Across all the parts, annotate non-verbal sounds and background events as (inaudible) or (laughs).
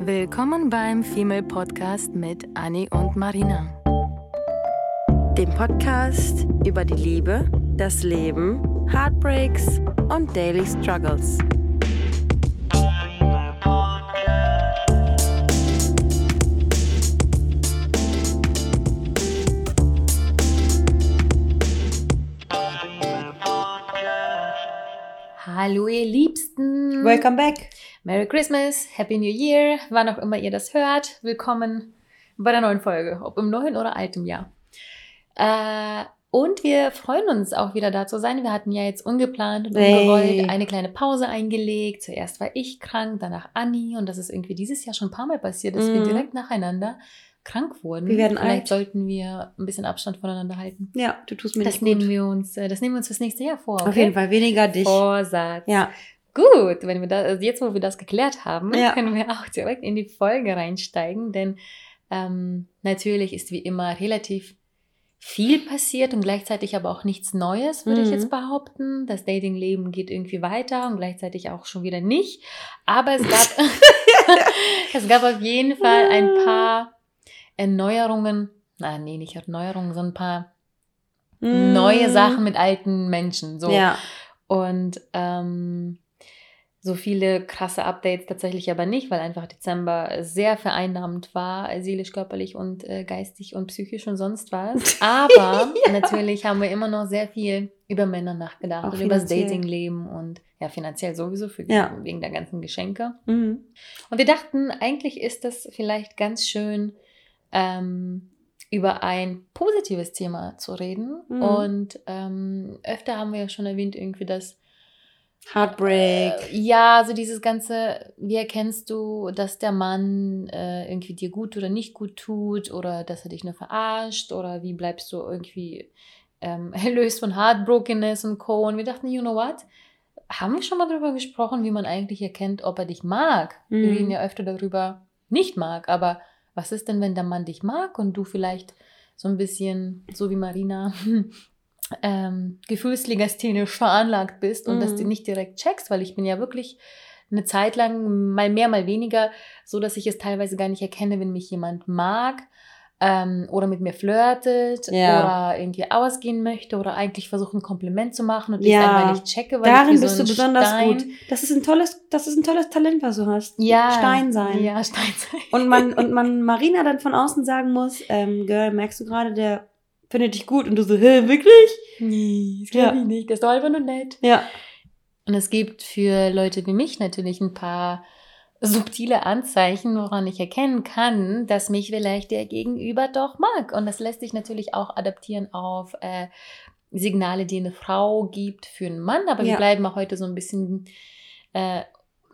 Willkommen beim Female Podcast mit Annie und Marina. Dem Podcast über die Liebe, das Leben, Heartbreaks und Daily Struggles. Hallo ihr Liebsten. Welcome back. Merry Christmas, Happy New Year, wann auch immer ihr das hört. Willkommen bei der neuen Folge, ob im neuen oder alten Jahr. Äh, und wir freuen uns auch wieder da zu sein. Wir hatten ja jetzt ungeplant und ungewollt Hey. eine kleine Pause eingelegt. Zuerst war ich krank, danach Anni und das ist irgendwie dieses Jahr schon ein paar Mal passiert, dass wir Mhm. direkt nacheinander krank wurden. Wir werden Vielleicht alt. sollten wir ein bisschen Abstand voneinander halten. Ja, du tust mir Das nicht nehmen gut. wir uns, äh, das nehmen wir uns fürs nächste Jahr vor. Auf jeden Fall weniger dich. Vorsatz. Ja, Gut, wenn wir da, also jetzt, wo wir das geklärt haben, Ja. können wir auch direkt in die Folge reinsteigen, denn ähm, natürlich ist wie immer relativ viel passiert und gleichzeitig aber auch nichts Neues, würde ich Mhm. jetzt behaupten. Das Datingleben geht irgendwie weiter und gleichzeitig auch schon wieder nicht. Aber es gab, (laughs) (laughs) es gab auf jeden Fall ein paar Erneuerungen, na nee, nicht Erneuerungen, sondern ein paar neue Mm. Sachen mit alten Menschen. So. Ja, Und ähm, so viele krasse Updates tatsächlich aber nicht, weil einfach Dezember sehr vereinnahmend war, seelisch, körperlich und äh, geistig und psychisch und sonst was. (laughs) Aber natürlich haben wir immer noch sehr viel über Männer nachgedacht Auch und über das. Datingleben und ja, finanziell sowieso für, Ja. wegen der ganzen Geschenke. mhm. Und wir dachten, eigentlich ist das vielleicht ganz schön, ähm, über ein positives Thema zu reden. Mhm. Und ähm, öfter haben wir ja schon erwähnt, irgendwie das, Heartbreak. äh, ja, so dieses ganze, wie erkennst du, dass der Mann äh, irgendwie dir gut oder nicht gut tut oder dass er dich nur verarscht oder wie bleibst du irgendwie ähm, (laughs) erlöst von Heartbrokenness und Co. Und wir dachten, you know what? Haben wir schon mal darüber gesprochen, wie man eigentlich erkennt, ob er dich mag? Wir Mhm. reden ja öfter darüber, nicht mag, aber was ist denn, wenn der Mann dich mag und du vielleicht so ein bisschen, so wie Marina, (laughs) ähm, gefühlslegasthenisch veranlagt bist und das Mhm. nicht direkt checkst, weil ich bin ja wirklich eine Zeit lang, mal mehr, mal weniger, so dass ich es teilweise gar nicht erkenne, wenn mich jemand mag ähm, oder mit mir flirtet Ja. oder irgendwie ausgehen möchte oder eigentlich versucht, ein Kompliment zu machen und ich Ja. einfach nicht checke, weil Darin ich bist so du besonders Stein, gut. Das ist ein tolles, das ist ein tolles Talent, was du hast. Ja. Stein sein. Ja, Stein sein. Und man, (laughs) und man Marina dann von außen sagen muss, ähm, Girl, merkst du gerade, der findet dich gut und du so, hä, wirklich? Nee, das Ja. glaube ich nicht. Das ist doch einfach nur nett. Ja. Und es gibt für Leute wie mich natürlich ein paar subtile Anzeichen, woran ich erkennen kann, dass mich vielleicht der Gegenüber doch mag. Und das lässt sich natürlich auch adaptieren auf äh, Signale, die eine Frau gibt für einen Mann. Aber wir Ja. bleiben auch heute so ein bisschen äh,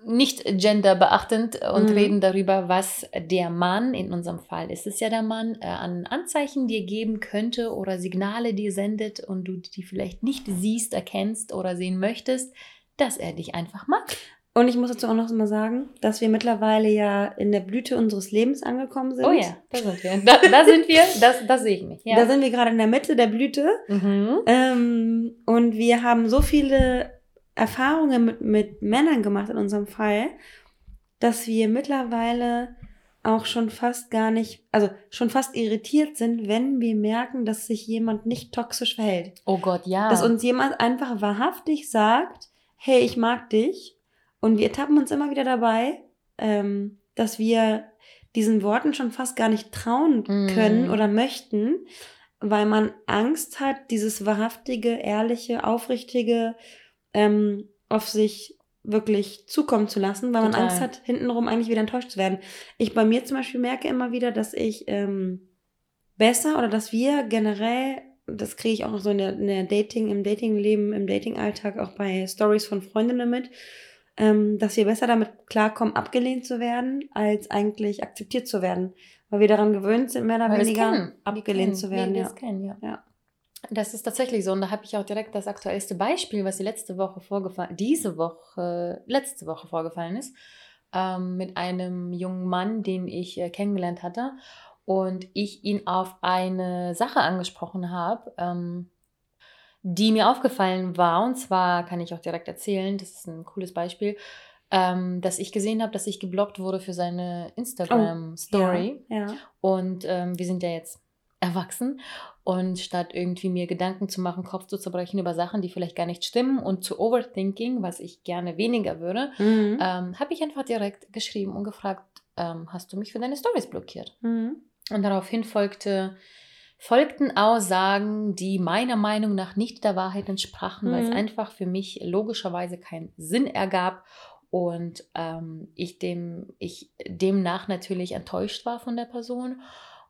nicht genderbeachtend und Mhm. reden darüber, was der Mann, in unserem Fall ist es ja der Mann, äh, an Anzeichen dir geben könnte oder Signale dir sendet und du die vielleicht nicht siehst, erkennst oder sehen möchtest, dass er dich einfach mag. Und ich muss dazu auch noch mal sagen, dass wir mittlerweile ja in der Blüte unseres Lebens angekommen sind. Oh ja, da sind wir. Da, da sind wir, das, das sehe ich mich. Ja. Da sind wir gerade in der Mitte der Blüte. mhm. Ähm, und wir haben so viele Erfahrungen mit, mit Männern gemacht in unserem Fall, dass wir mittlerweile auch schon fast gar nicht, also schon fast irritiert sind, wenn wir merken, dass sich jemand nicht toxisch verhält. Oh Gott, ja. Dass uns jemand einfach wahrhaftig sagt, hey, ich mag dich. Und wir tappen uns immer wieder dabei, ähm, dass wir diesen Worten schon fast gar nicht trauen Mm. können oder möchten, weil man Angst hat, dieses wahrhaftige, ehrliche, aufrichtige ähm, auf sich wirklich zukommen zu lassen, weil man Total. Angst hat, hintenrum eigentlich wieder enttäuscht zu werden. Ich bei mir zum Beispiel merke immer wieder, dass ich ähm, besser oder dass wir generell, das kriege ich auch so in der, in der Dating, im Datingleben, im Datingalltag, auch bei Stories von Freundinnen mit, ähm, dass wir besser damit klarkommen, abgelehnt zu werden, als eigentlich akzeptiert zu werden. Weil wir daran gewöhnt sind, mehr oder Weil weniger abgelehnt zu werden. Ja. kennen, ja. Ja. Das ist tatsächlich so. Und da habe ich auch direkt das aktuellste Beispiel, was die letzte Woche vorgefallen, diese Woche, letzte Woche vorgefallen ist, ähm, mit einem jungen Mann, den ich äh, kennengelernt hatte. Und ich ihn auf eine Sache angesprochen habe, ähm, die mir aufgefallen war. Und zwar kann ich auch direkt erzählen, das ist ein cooles Beispiel. ähm, dass ich gesehen habe, dass ich geblockt wurde für seine Instagram-Story. Ja, ja. Und ähm, wir sind ja jetzt erwachsen. Und statt irgendwie mir Gedanken zu machen, Kopf zu zerbrechen über Sachen, die vielleicht gar nicht stimmen und zu overthinking, was ich gerne weniger würde, Mhm. ähm, habe ich einfach direkt geschrieben und gefragt, ähm, hast du mich für deine Stories blockiert? Mhm. Und daraufhin folgte, folgten Aussagen, die meiner Meinung nach nicht der Wahrheit entsprachen, weil es Mhm. einfach für mich logischerweise keinen Sinn ergab und ähm, ich, dem, ich demnach natürlich enttäuscht war von der Person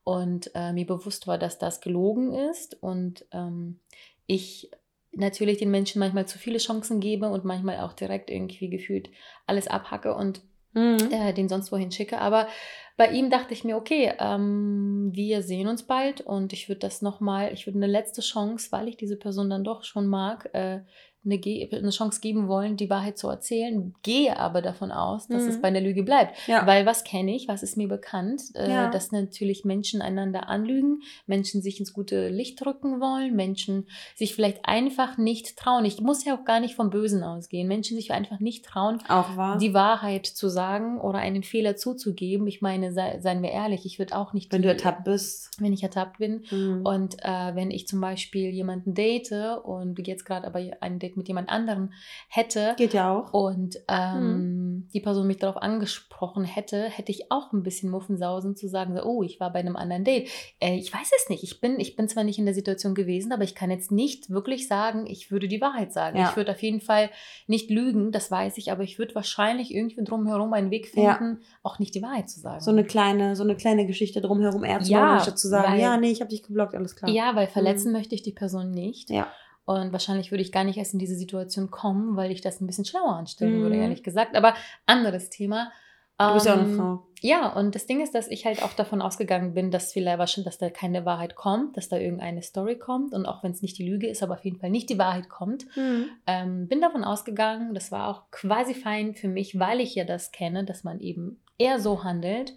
und äh, mir bewusst war, dass das gelogen ist und ähm, ich natürlich den Menschen manchmal zu viele Chancen gebe und manchmal auch direkt irgendwie gefühlt alles abhacke und Mhm. äh, den sonst wohin schicke. Aber bei ihm dachte ich mir, okay, ähm, wir sehen uns bald und ich würde das nochmal, ich würde eine letzte Chance, weil ich diese Person dann doch schon mag, äh, eine, eine Chance geben wollen, die Wahrheit zu erzählen, gehe aber davon aus, dass Mhm. es bei einer Lüge bleibt. Ja. Weil was kenne ich, was ist mir bekannt, äh, Ja. dass natürlich Menschen einander anlügen, Menschen sich ins gute Licht drücken wollen, Menschen sich vielleicht einfach nicht trauen. Ich muss ja auch gar nicht vom Bösen ausgehen. Menschen sich einfach nicht trauen, wahr. die Wahrheit zu sagen oder einen Fehler zuzugeben. Ich meine, sei, seien wir ehrlich, ich würde auch nicht, wenn du die- ertappt bist. wenn ich ertappt bin. Mhm. Und äh, wenn ich zum Beispiel jemanden date und jetzt gerade aber ein Date mit jemand anderem hätte Geht ja auch. und ähm, Mhm. die Person mich darauf angesprochen hätte, hätte ich auch ein bisschen Muffensausen zu sagen, so, oh, ich war bei einem anderen Date. Äh, ich weiß es nicht. Ich bin, ich bin zwar nicht in der Situation gewesen, aber ich kann jetzt nicht wirklich sagen, ich würde die Wahrheit sagen. Ja. Ich würde auf jeden Fall nicht lügen, das weiß ich, aber ich würde wahrscheinlich irgendwie drumherum einen Weg Ja. finden, auch nicht die Wahrheit zu sagen. So eine kleine, so eine kleine Geschichte drumherum eher zu Ja, machen, statt zu sagen, weil- ja, nee, ich habe dich geblockt, alles klar. Ja, weil verletzen möchte ich die Person nicht. Ja. Und wahrscheinlich würde ich gar nicht erst in diese Situation kommen, weil ich das ein bisschen schlauer anstellen würde, Mhm. ehrlich gesagt. Aber anderes Thema. Du bist ja auch eine Ähm, Frau. Ja, und das Ding ist, dass ich halt auch davon ausgegangen bin, dass vielleicht wahrscheinlich, dass da keine Wahrheit kommt, dass da irgendeine Story kommt. Und auch wenn es nicht die Lüge ist, aber auf jeden Fall nicht die Wahrheit kommt. Mhm. Ähm, bin davon ausgegangen, das war auch quasi fein für mich, weil ich ja das kenne, dass man eben eher so handelt.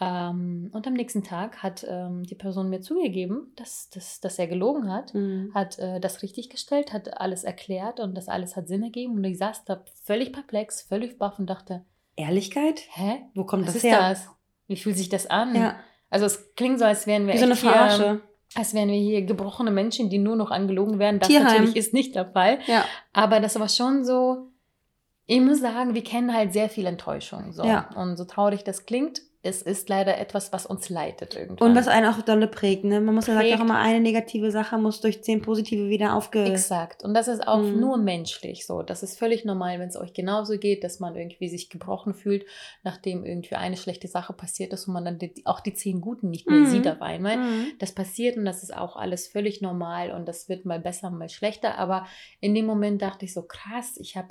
Ähm, und am nächsten Tag hat ähm, die Person mir zugegeben, dass, dass, dass er gelogen hat, Mhm. hat äh, das richtig gestellt, hat alles erklärt und das alles hat Sinn ergeben. Und ich saß da völlig perplex, völlig baff und dachte, Ehrlichkeit? hä? Wo kommt Was das her? das? Wie fühlt sich das an? Ja, Also es klingt so, als wären wir wie so eine echt hier, Verarsche. als wären wir hier gebrochene Menschen, die nur noch angelogen werden. Das Tierheim. natürlich ist nicht der Fall. Ja. Aber das war schon so, ich muss sagen, wir kennen halt sehr viel Enttäuschung. So. Ja. Und so traurig das klingt, es ist leider etwas, was uns leitet irgendwann. Und was einen auch dolle prägt, ne? Man muss ja sagen, Prägt. auch immer eine negative Sache muss durch zehn positive wieder aufge... Exakt. Und das ist auch Mhm. nur menschlich so. Das ist völlig normal, wenn es euch genauso geht, dass man irgendwie sich gebrochen fühlt, nachdem irgendwie eine schlechte Sache passiert ist und man dann die, auch die zehn Guten nicht mehr Mhm. sieht auf einmal. Mhm. Das passiert und das ist auch alles völlig normal und das wird mal besser, mal schlechter. Aber in dem Moment dachte ich so, krass, ich habe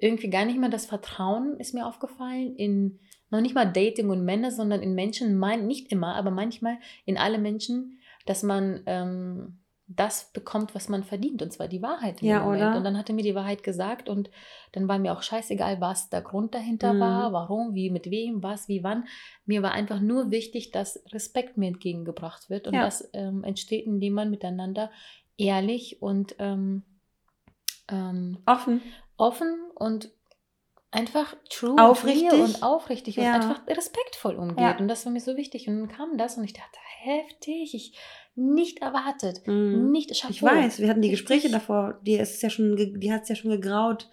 irgendwie gar nicht mehr das Vertrauen, ist mir aufgefallen, in noch nicht mal Dating und Männer, sondern in Menschen, mein, nicht immer, aber manchmal in alle Menschen, dass man ähm, das bekommt, was man verdient, und zwar die Wahrheit im Ja, Moment. oder? Und dann hat er mir die Wahrheit gesagt und dann war mir auch scheißegal, was der Grund dahinter Mhm. war, warum, wie, mit wem, was, wie, wann. Mir war einfach nur wichtig, dass Respekt mir entgegengebracht wird und Ja. das ähm, entsteht, indem man miteinander ehrlich und ähm, ähm, Offen. offen und einfach true Aufrichtig. und aufrichtig Ja. und einfach respektvoll umgeht. Ja. Und das war mir so wichtig. Und dann kam das und ich dachte, heftig, ich nicht erwartet. Mhm. Nicht Chapeau. Ich weiß, wir hatten die Richtig. Gespräche davor, die ist ja schon, die hat es ja schon gegraut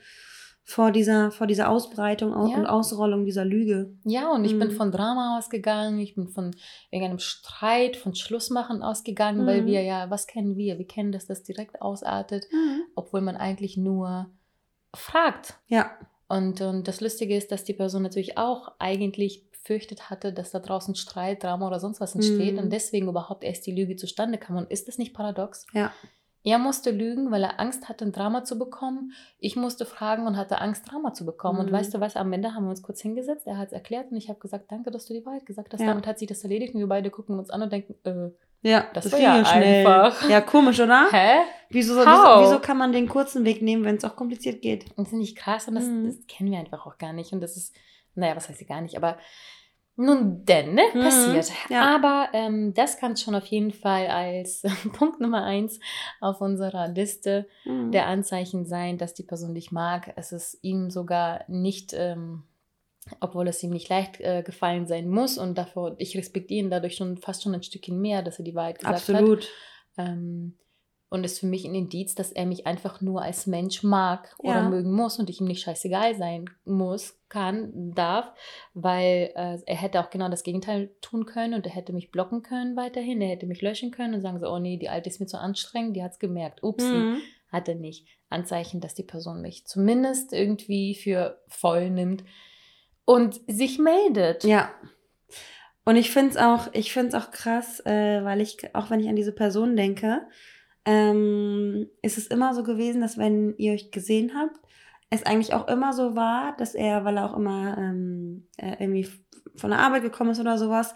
vor dieser, vor dieser Ausbreitung au- Ja. und Ausrollung dieser Lüge. Ja, und ich bin Mhm. von Drama ausgegangen, ich bin von irgendeinem Streit, von Schlussmachen ausgegangen, weil Mhm. wir ja, was kennen wir? Wir kennen, dass das direkt ausartet, obwohl man eigentlich nur fragt. Ja, Und, und das Lustige ist, dass die Person natürlich auch eigentlich befürchtet hatte, dass da draußen Streit, Drama oder sonst was entsteht Mhm. und deswegen überhaupt erst die Lüge zustande kam. Und ist das nicht paradox? ja. Er musste lügen, weil er Angst hatte, ein Drama zu bekommen. Ich musste fragen und hatte Angst, Drama zu bekommen. Und Mhm. weißt du was, am Ende haben wir uns kurz hingesetzt, er hat es erklärt und ich habe gesagt, danke, dass du die Wahrheit gesagt hast. Ja. Damit hat sich das erledigt und wir beide gucken uns an und denken, äh, Ja, Das das, ging ja ja schnell. einfach. Ja, komisch, oder? hä? Wieso, wieso, wieso kann man den kurzen Weg nehmen, wenn es auch kompliziert geht? Und das finde ich krass und das, Mhm. das kennen wir einfach auch gar nicht. Und das ist, naja, was heißt sie gar nicht, aber Nun denn, ne? Mhm, Passiert. ja. Aber ähm, das kann schon auf jeden Fall als (laughs) Punkt Nummer eins auf unserer Liste Mhm. der Anzeichen sein, dass die Person dich mag. Es ist ihm sogar nicht, ähm, obwohl es ihm nicht leicht äh, gefallen sein muss und davor, ich respektiere ihn dadurch schon fast schon ein Stückchen mehr, dass er die Wahrheit gesagt hat. Absolut. Ähm, und ist für mich ein Indiz, dass er mich einfach nur als Mensch mag oder Ja. mögen muss und ich ihm nicht scheißegal sein muss, kann, darf, weil äh, er hätte auch genau das Gegenteil tun können und er hätte mich blocken können weiterhin, er hätte mich löschen können und sagen so, oh nee, die Alte ist mir zu anstrengend, die hat es gemerkt, upsi, Mhm. hat er nicht. Anzeichen, dass die Person mich zumindest irgendwie für voll nimmt und sich meldet. Ja. Und ich finde es auch, ich find's auch krass, äh, weil ich, auch wenn ich an diese Person denke, ähm, ist es immer so gewesen, dass wenn ihr euch gesehen habt, es eigentlich auch immer so war, dass er, weil er auch immer ähm, äh, irgendwie von der Arbeit gekommen ist oder sowas,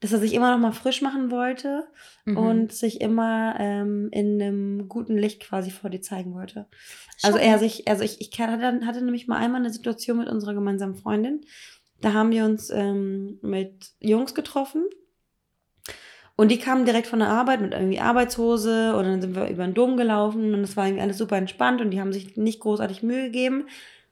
dass er sich immer noch mal frisch machen wollte Mhm. und sich immer ähm, in einem guten Licht quasi vor dir zeigen wollte. Also Schon. er sich, also ich, ich hatte, hatte nämlich mal einmal eine Situation mit unserer gemeinsamen Freundin. Da haben wir uns ähm, mit Jungs getroffen. Und die kamen direkt von der Arbeit mit irgendwie Arbeitshose und dann sind wir über den Dom gelaufen und es war irgendwie alles super entspannt und die haben sich nicht großartig Mühe gegeben,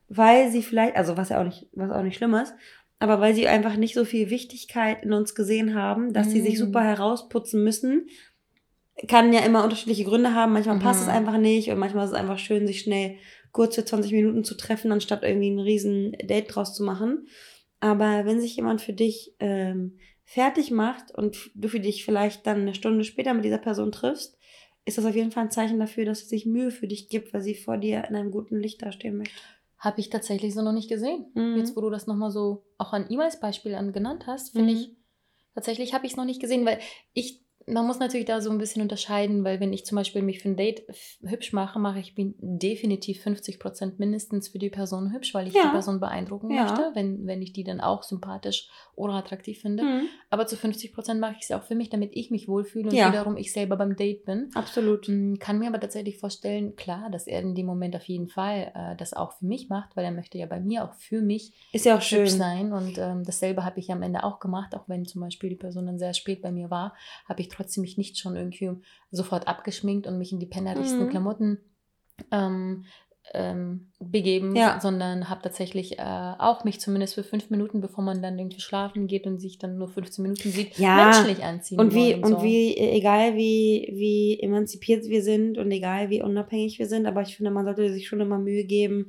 weil sie vielleicht, also was ja auch nicht, was auch nicht schlimm ist, aber weil sie einfach nicht so viel Wichtigkeit in uns gesehen haben, dass sie sich Mm. super herausputzen müssen. Kann ja immer unterschiedliche Gründe haben. Manchmal passt es Mhm. einfach nicht und manchmal ist es einfach schön, sich schnell kurz für 20 Minuten zu treffen, anstatt irgendwie ein riesen Date draus zu machen. Aber wenn sich jemand für dich ähm, fertig macht und du für dich vielleicht dann eine Stunde später mit dieser Person triffst, ist das auf jeden Fall ein Zeichen dafür, dass sie sich Mühe für dich gibt, weil sie vor dir in einem guten Licht dastehen möchte. Habe ich tatsächlich so noch nicht gesehen. Mhm. Jetzt, wo du das nochmal so auch an ihm als Beispiel an genannt hast, finde Mhm. ich, tatsächlich habe ich es noch nicht gesehen, weil ich, man muss natürlich da so ein bisschen unterscheiden, weil wenn ich zum Beispiel mich für ein Date hübsch mache, mache ich mich definitiv 50 Prozent mindestens für die Person hübsch, weil ich Ja. die Person beeindrucken Ja. möchte, wenn, wenn ich die dann auch sympathisch oder attraktiv finde. Mhm. Aber zu 50 Prozent mache ich es auch für mich, damit ich mich wohlfühle und Ja. wiederum ich selber beim Date bin. Absolut. Mm, Kann mir aber tatsächlich vorstellen, klar, dass er in dem Moment auf jeden Fall äh, das auch für mich macht, weil er möchte ja bei mir auch für mich Ist ja auch schön. hübsch sein. Und ähm, dasselbe habe ich am Ende auch gemacht, auch wenn zum Beispiel die Person dann sehr spät bei mir war, habe ich trotzdem mich nicht schon irgendwie sofort abgeschminkt und mich in die pennerigsten Mhm. Klamotten ähm, ähm, begeben, Ja. sondern habe tatsächlich äh, auch mich zumindest für fünf Minuten, bevor man dann irgendwie schlafen geht und sich dann nur 15 Minuten sieht, Ja. menschlich anziehen. Und wie, und so. wie, äh, egal wie, wie emanzipiert wir sind und egal wie unabhängig wir sind, aber ich finde, man sollte sich schon immer Mühe geben.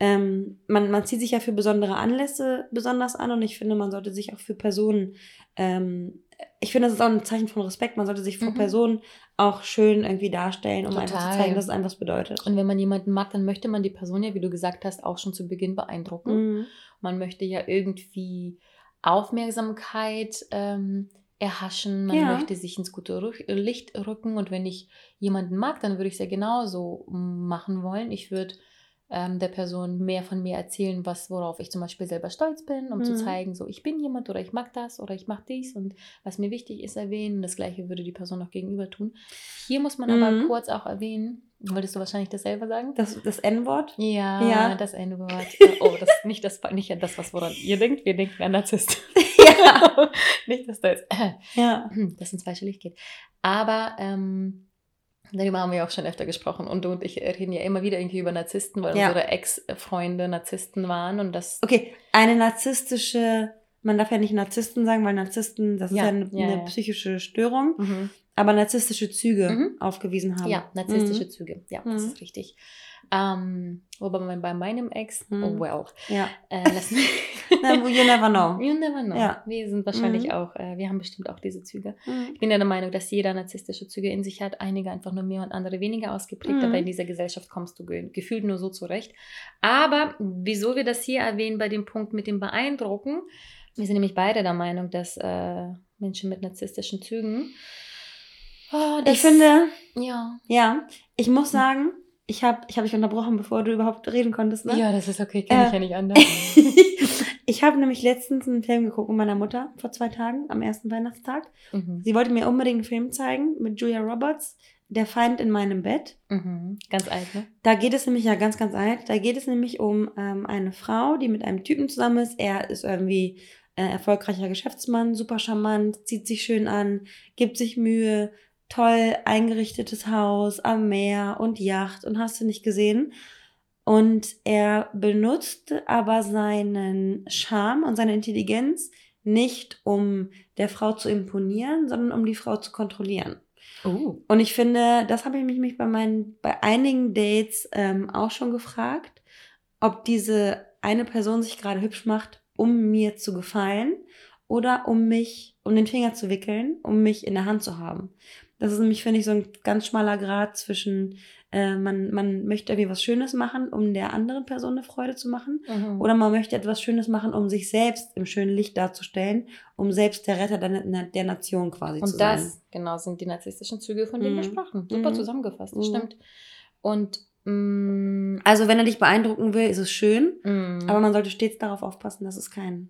Ähm, man, man zieht sich ja für besondere Anlässe besonders an und ich finde, man sollte sich auch für Personen, ähm, ich finde, das ist auch ein Zeichen von Respekt, man sollte sich vor Mhm. Personen auch schön irgendwie darstellen, um einfach zu Total. zeigen, dass es einem was bedeutet. Und wenn man jemanden mag, dann möchte man die Person ja, wie du gesagt hast, auch schon zu Beginn beeindrucken. Mhm. Man möchte ja irgendwie Aufmerksamkeit ähm, erhaschen, man Ja. möchte sich ins gute Rü- Licht rücken. Und wenn ich jemanden mag, dann würde ich es ja genauso machen wollen. Ich würde ähm, der Person mehr von mir erzählen, was, worauf ich zum Beispiel selber stolz bin, um zu Mhm. zeigen, so ich bin jemand oder ich mag das oder ich mag dies und was mir wichtig ist, erwähnen. Das gleiche würde die Person auch gegenüber tun. Hier muss man aber Mhm. kurz auch erwähnen, wolltest du wahrscheinlich dasselbe sagen? Das, das N-Wort? Ja, Ja. das N-Wort. (laughs) Oh, das ist nicht das, nicht das, was woran ihr denkt. Wir denken an Narzisst. (laughs) Ja. (laughs) nicht, dass da jetzt Ja. (clears throat) das ins falsche Licht geht. Aber ähm, darüber haben wir auch schon öfter gesprochen. Und du und ich reden ja immer wieder irgendwie über Narzissten, weil Ja. unsere Ex-Freunde Narzissten waren. Und das Okay, eine narzisstische, man darf ja nicht Narzissten sagen, weil Narzissten, das Ja, ist ja eine, ja, eine psychische Störung, Mhm. Aber narzisstische Züge Mhm. aufgewiesen haben. Ja, narzisstische Mhm. Züge. Ja, das Mhm. ist richtig. Ähm, wobei bei, bei meinem Ex, Mhm. oh well, Ja. äh, lass mich. (laughs) You never know. You never know. Ja. Wir sind wahrscheinlich Mhm. auch, äh, wir haben bestimmt auch diese Züge. Ich bin ja der Meinung, dass jeder narzisstische Züge in sich hat, einige einfach nur mehr und andere weniger ausgeprägt, aber in dieser Gesellschaft kommst du ge gefühlt nur so zurecht. Aber wieso wir das hier erwähnen bei dem Punkt mit dem Beeindrucken, wir sind nämlich beide der Meinung, dass äh, Menschen mit narzisstischen Zügen. Oh, das- Ich finde, Ja. ja, ich muss sagen, ich habe ich hab dich unterbrochen, bevor du überhaupt reden konntest. Ne? Ja, das ist okay, kenne ich Äh. ja nicht anders. (laughs) ich habe nämlich letztens einen Film geguckt mit meiner Mutter vor zwei Tagen, am ersten Weihnachtstag. mhm. Sie wollte mir unbedingt einen Film zeigen mit Julia Roberts, Der Feind in meinem Bett. Mhm. Ganz alt, ne? Da geht es nämlich ja ganz, ganz alt. Da geht es nämlich um ähm, eine Frau, die mit einem Typen zusammen ist. Er ist irgendwie äh, erfolgreicher Geschäftsmann, super charmant, zieht sich schön an, gibt sich Mühe, toll eingerichtetes Haus am Meer und Yacht und hast du nicht gesehen. Und er benutzt aber seinen Charme und seine Intelligenz nicht, um der Frau zu imponieren, sondern um die Frau zu kontrollieren. Oh. Und ich finde, das habe ich mich bei meinen, bei einigen Dates ähm, auch schon gefragt, ob diese eine Person sich gerade hübsch macht, um mir zu gefallen oder um mich, um den Finger zu wickeln, um mich in der Hand zu haben. Das ist nämlich, finde ich, so ein ganz schmaler Grad zwischen, äh, man, man möchte irgendwie was Schönes machen, um der anderen Person eine Freude zu machen. Mhm. Oder man möchte etwas Schönes machen, um sich selbst im schönen Licht darzustellen, um selbst der Retter der, der Nation quasi Und zu das, sein. genau, sind die narzisstischen Züge, von denen wir Mhm. sprachen. Super Mhm. zusammengefasst, das Mhm. stimmt. Und mm, Also wenn er dich beeindrucken will, ist es schön, mm, aber man sollte stets darauf aufpassen, dass es kein,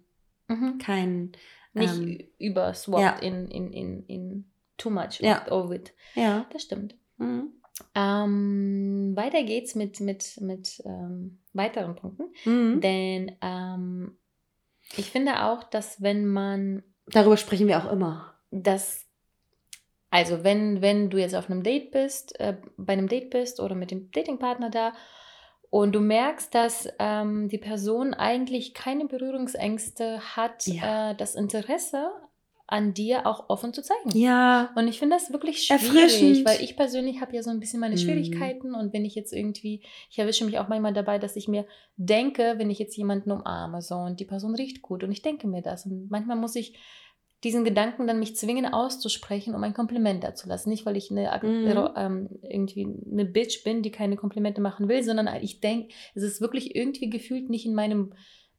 mhm. kein, nicht ähm, überswappt ja. in, in, in, in too much Ja. of it. ja. Das stimmt. Mhm. Ähm, weiter geht's mit, mit, mit ähm, weiteren Punkten. Mhm. Denn ähm, ich finde auch, dass wenn man Darüber sprechen wir auch immer. das, also wenn, wenn du jetzt auf einem Date bist, äh, bei einem Date bist oder mit dem Datingpartner da und du merkst, dass ähm, die Person eigentlich keine Berührungsängste hat, Ja. äh, das Interesse an dir auch offen zu zeigen. Ja. Und ich finde das wirklich schwierig, Erfrischend. weil ich persönlich habe ja so ein bisschen meine Mhm. Schwierigkeiten und wenn ich jetzt irgendwie, ich erwische mich auch manchmal dabei, dass ich mir denke, wenn ich jetzt jemanden umarme so und die Person riecht gut und ich denke mir das und manchmal muss ich diesen Gedanken dann mich zwingen auszusprechen, um ein Kompliment dazu lassen. Nicht, weil ich eine, Mhm. ähm, irgendwie eine Bitch bin, die keine Komplimente machen will, sondern ich denke, es ist wirklich irgendwie gefühlt nicht in meinem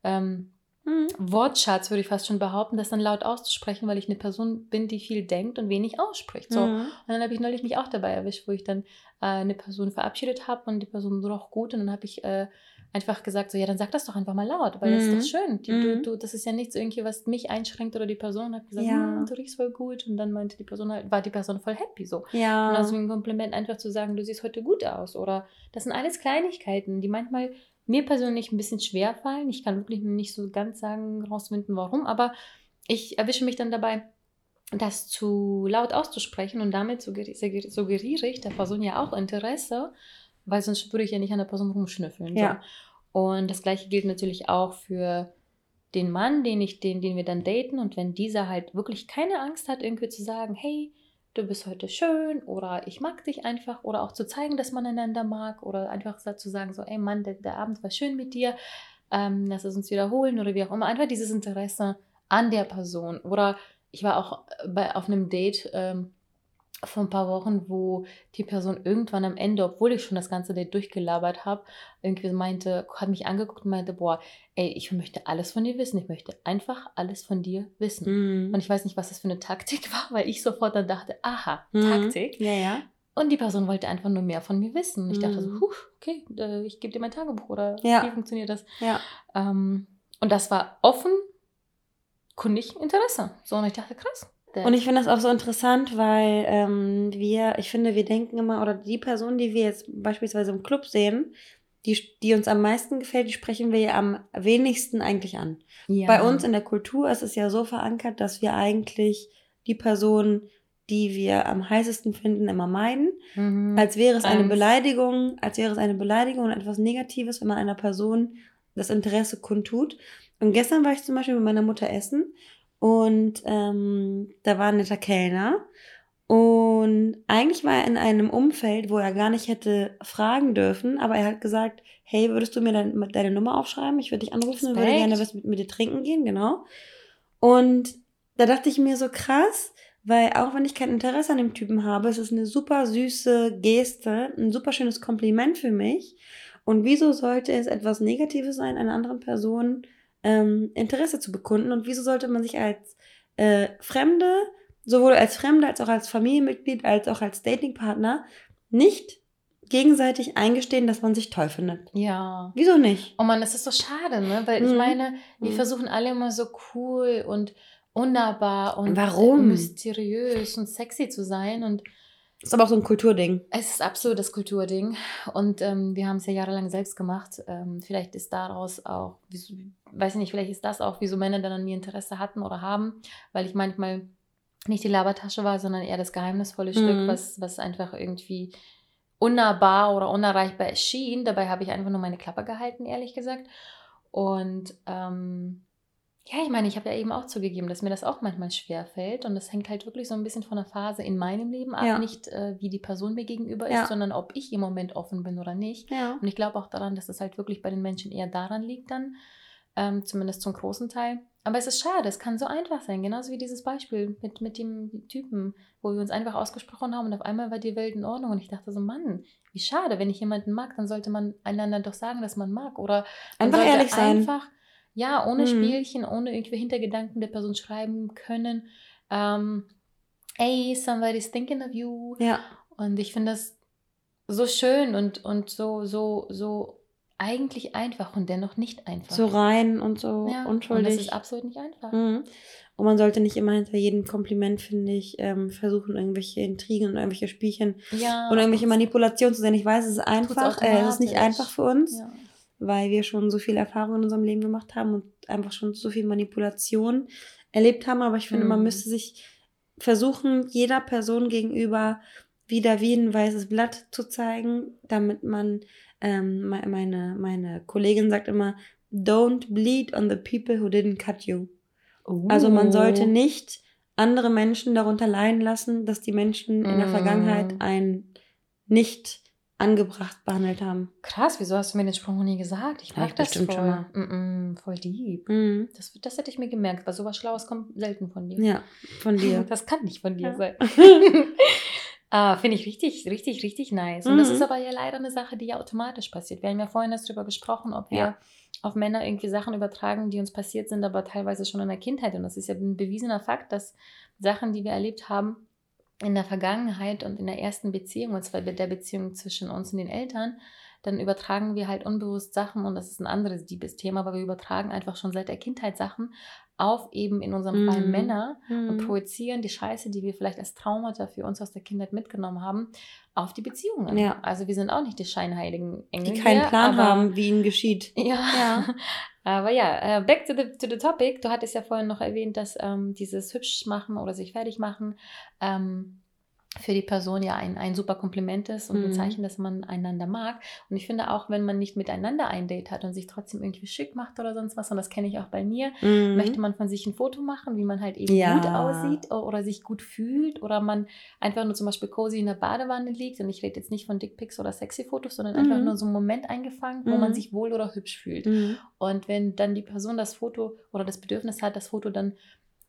ähm, Mhm. Wortschatz, würde ich fast schon behaupten, das dann laut auszusprechen, weil ich eine Person bin, die viel denkt und wenig ausspricht. So. Mhm. Und dann habe ich neulich mich auch dabei erwischt, wo ich dann äh, eine Person verabschiedet habe und die Person roch gut und dann habe ich äh, einfach gesagt, so ja, dann sag das doch einfach mal laut, weil das ist Mhm. doch schön. Die, Mhm. du, du, das ist ja nichts irgendwie, was mich einschränkt oder die Person Und habe gesagt, Ja. "Hm, du riechst voll gut und dann meinte die Person halt, war die Person voll happy so. Und Ja. also ein Kompliment einfach zu sagen, du siehst heute gut aus oder das sind alles Kleinigkeiten, die manchmal mir persönlich ein bisschen schwer fallen. Ich kann wirklich nicht so ganz sagen, rausfinden, warum, aber ich erwische mich dann dabei, das zu laut auszusprechen und damit suggeri- suggeri- suggeriere ich der Person ja auch Interesse, weil sonst würde ich ja nicht an der Person rumschnüffeln. so. Ja. Und das gleiche gilt natürlich auch für den Mann, den, ich, den, den wir dann daten. Und wenn dieser halt wirklich keine Angst hat, irgendwie zu sagen, hey, du bist heute schön oder ich mag dich einfach oder auch zu zeigen, dass man einander mag oder einfach zu sagen, so, ey Mann, der, der Abend war schön mit dir, ähm, lass es uns wiederholen oder wie auch immer. Einfach dieses Interesse an der Person. Oder ich war auch bei, auf einem Date ähm, vor ein paar Wochen, wo die Person irgendwann am Ende, obwohl ich schon das ganze Date durchgelabert habe, irgendwie meinte, hat mich angeguckt und meinte, boah, ey, ich möchte alles von dir wissen. Ich möchte einfach alles von dir wissen. Mhm. Und ich weiß nicht, was das für eine Taktik (laughs) war, weil ich sofort dann dachte, aha, Mhm. Taktik. Ja, ja. Und die Person wollte einfach nur mehr von mir wissen. Und ich dachte so, Mhm. huh, okay, ich gebe dir mein Tagebuch oder Ja. wie funktioniert das? Ja. Ähm, und das war offen, kundig Interesse. So, und ich dachte, krass. Und ich finde das auch so interessant, weil ähm, wir, ich finde, wir denken immer, oder die Person, die wir jetzt beispielsweise im Club sehen, die, die uns am meisten gefällt, die sprechen wir ja am wenigsten eigentlich an. ja. Bei uns in der Kultur ist es ja so verankert, dass wir eigentlich die Person, die wir am heißesten finden, immer meiden. Mhm. Als wäre es eine. Beleidigung, als wäre es eine Beleidigung und etwas Negatives, wenn man einer Person das Interesse kundtut. Und gestern war ich zum Beispiel mit meiner Mutter essen und ähm, da war ein netter Kellner. Und eigentlich war er in einem Umfeld, wo er gar nicht hätte fragen dürfen, aber er hat gesagt, hey, würdest du mir dein, deine Nummer aufschreiben? Ich würde dich anrufen und würde Respekt. gerne was mit, mit dir trinken gehen, genau. Und da dachte ich mir so krass, weil auch wenn ich kein Interesse an dem Typen habe, es ist eine super süße Geste, ein super schönes Kompliment für mich. Und wieso sollte es etwas Negatives sein, einer anderen Person ähm, Interesse zu bekunden? Und wieso sollte man sich als äh, Fremde, sowohl als Fremde als auch als Familienmitglied, als auch als Datingpartner, nicht gegenseitig eingestehen, dass man sich toll findet? Ja. Wieso nicht? Oh Mann, das ist so schade, ne? Weil ich Mhm. meine, wir Mhm. versuchen alle immer so cool und unnahbar und Warum? mysteriös und sexy zu sein. Und Ist aber auch so ein Kulturding. Es ist absolut das Kulturding. Und ähm, wir haben es ja jahrelang selbst gemacht. Ähm, vielleicht ist daraus auch, weiß ich nicht, vielleicht ist das auch, wieso Männer dann an mir Interesse hatten oder haben, weil ich manchmal nicht die Labertasche war, sondern eher das geheimnisvolle mhm. Stück, was, was einfach irgendwie unnahbar oder unerreichbar erschien. Dabei habe ich einfach nur meine Klappe gehalten, ehrlich gesagt. Und ähm, ja, ich meine, ich habe ja eben auch zugegeben, dass mir das auch manchmal schwer fällt und das hängt halt wirklich so ein bisschen von der Phase in meinem Leben ab, ja. nicht äh, wie die Person mir gegenüber ist, ja. sondern ob ich im Moment offen bin oder nicht. Ja. Und ich glaube auch daran, dass es halt wirklich bei den Menschen eher daran liegt dann, ähm, zumindest zum großen Teil. Aber es ist schade, es kann so einfach sein, genauso wie dieses Beispiel mit, mit dem Typen, wo wir uns einfach ausgesprochen haben und auf einmal war die Welt in Ordnung und ich dachte so, Mann, wie schade, wenn ich jemanden mag, dann sollte man einander doch sagen, dass man mag oder einfach ehrlich sein. Einfach, ja, ohne mhm. Spielchen, ohne irgendwie Hintergedanken der Person schreiben können. Ähm, hey, somebody's thinking of you. Ja. Und ich finde das so schön und, und so, so, so eigentlich einfach und dennoch nicht einfach. So rein und so ja, unschuldig. Und das ist absolut nicht einfach. Mhm. Und man sollte nicht immer hinter jedem Kompliment, finde ich, ähm, versuchen, irgendwelche Intrigen und irgendwelche Spielchen ja, und irgendwelche Manipulationen zu sein. Ich weiß, es ist einfach, äh, es ist nicht einfach für uns. Ja weil wir schon so viel Erfahrung in unserem Leben gemacht haben und einfach schon so viel Manipulation erlebt haben. Aber ich finde, mhm. man müsste sich versuchen, jeder Person gegenüber wieder wie ein weißes Blatt zu zeigen, damit man, ähm, meine, meine Kollegin sagt immer, don't bleed on the people who didn't cut you. Uh. Also man sollte oh. nicht andere Menschen darunter leiden lassen, dass die Menschen in der Vergangenheit mm. ein nicht angebracht behandelt haben. Krass, wieso hast du mir den Spruch noch nie gesagt? Ich mag ja, das voll. Schon mal. Mm -mm, voll deep. Mm. Das, das hätte ich mir gemerkt, weil sowas Schlaues kommt selten von dir. Ja, von dir. (laughs) Das kann nicht von dir ja. sein. (laughs) (laughs) ah, Finde ich richtig, richtig, richtig nice. Und das ist mhm. aber ja leider eine Sache, die ja automatisch passiert. Wir haben ja vorhin darüber gesprochen, ob wir ja. auf Männer irgendwie Sachen übertragen, die uns passiert sind, aber teilweise schon in der Kindheit. Und das ist ja ein bewiesener Fakt, dass Sachen, die wir erlebt haben, in der Vergangenheit und in der ersten Beziehung, und zwar der Beziehung zwischen uns und den Eltern, dann übertragen wir halt unbewusst Sachen und das ist ein anderes liebes Thema, aber wir übertragen einfach schon seit der Kindheit Sachen auf eben in unserem mm. Fall Männer mm. und mhm. projizieren die Scheiße, die wir vielleicht als Traumata für uns aus der Kindheit mitgenommen haben, auf die Beziehungen. Ja. Also wir sind auch nicht die scheinheiligen Engel. Die keinen Plan aber, haben, wie ihnen geschieht. (laughs) Ja. ja. aber ja, äh, back to the, to the topic. Du hattest ja vorhin noch erwähnt, dass ähm, dieses hübsch machen oder sich fertig machen ähm, für die Person ja ein, ein super Kompliment ist und mhm. ein Zeichen, dass man einander mag. Und ich finde auch, wenn man nicht miteinander ein Date hat und sich trotzdem irgendwie schick macht oder sonst was, und das kenne ich auch bei mir, mhm. möchte man von sich ein Foto machen, wie man halt eben ja. gut aussieht oder sich gut fühlt oder man einfach nur zum Beispiel cozy in der Badewanne liegt. Und ich rede jetzt nicht von Dickpics oder sexy Fotos, sondern mhm. einfach nur so einen Moment eingefangen, wo man mhm. sich wohl oder hübsch fühlt. Mhm. Und wenn dann die Person das Foto oder das Bedürfnis hat, das Foto dann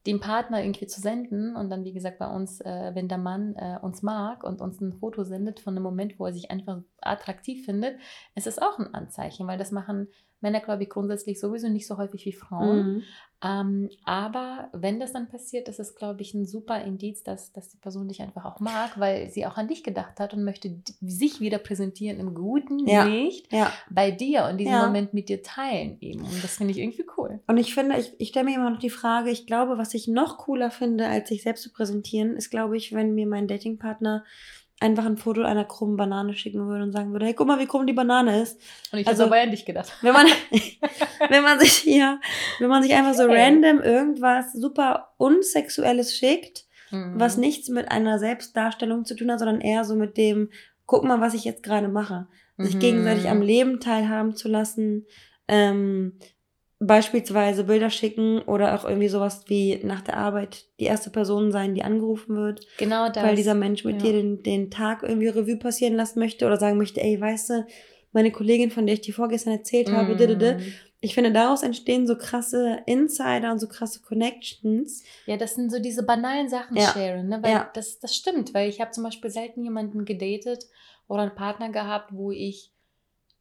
dem Partner irgendwie zu senden und dann, wie gesagt, bei uns, äh, wenn der Mann äh, uns mag und uns ein Foto sendet von einem Moment, wo er sich einfach attraktiv findet, ist es auch ein Anzeichen, weil das machen Männer, glaube ich, grundsätzlich sowieso nicht so häufig wie Frauen. Mhm. Ähm, aber wenn das dann passiert, ist es, glaube ich, ein super Indiz, dass, dass die Person dich einfach auch mag, weil sie auch an dich gedacht hat und möchte sich wieder präsentieren im guten ja. Licht ja. bei dir und diesen ja. Moment mit dir teilen eben. Und das finde ich irgendwie cool. Und ich finde, ich, ich stelle mir immer noch die Frage, ich glaube, was ich noch cooler finde, als sich selbst zu präsentieren, ist, glaube ich, wenn mir mein Datingpartner einfach ein Foto einer krummen Banane schicken würde und sagen würde, hey, guck mal, wie krumm die Banane ist. Und ich also, habe aber an dich gedacht. Wenn man, (laughs) wenn man sich hier, wenn man sich einfach so hey. random irgendwas super unsexuelles schickt, mhm. was nichts mit einer Selbstdarstellung zu tun hat, sondern eher so mit dem, guck mal, was ich jetzt gerade mache. Sich mhm. gegenseitig am Leben teilhaben zu lassen, ähm, beispielsweise Bilder schicken oder auch irgendwie sowas wie nach der Arbeit die erste Person sein, die angerufen wird. Genau das. Weil dieser Mensch mit ja. dir den, den Tag irgendwie Revue passieren lassen möchte oder sagen möchte, ey, weißt du, meine Kollegin, von der ich dir vorgestern erzählt habe, mm. ich finde, daraus entstehen so krasse Insider und so krasse Connections. Ja, das sind so diese banalen Sachen, ja. Sharon, ne? Weil ja. das, das stimmt, weil ich habe zum Beispiel selten jemanden gedatet oder einen Partner gehabt, wo ich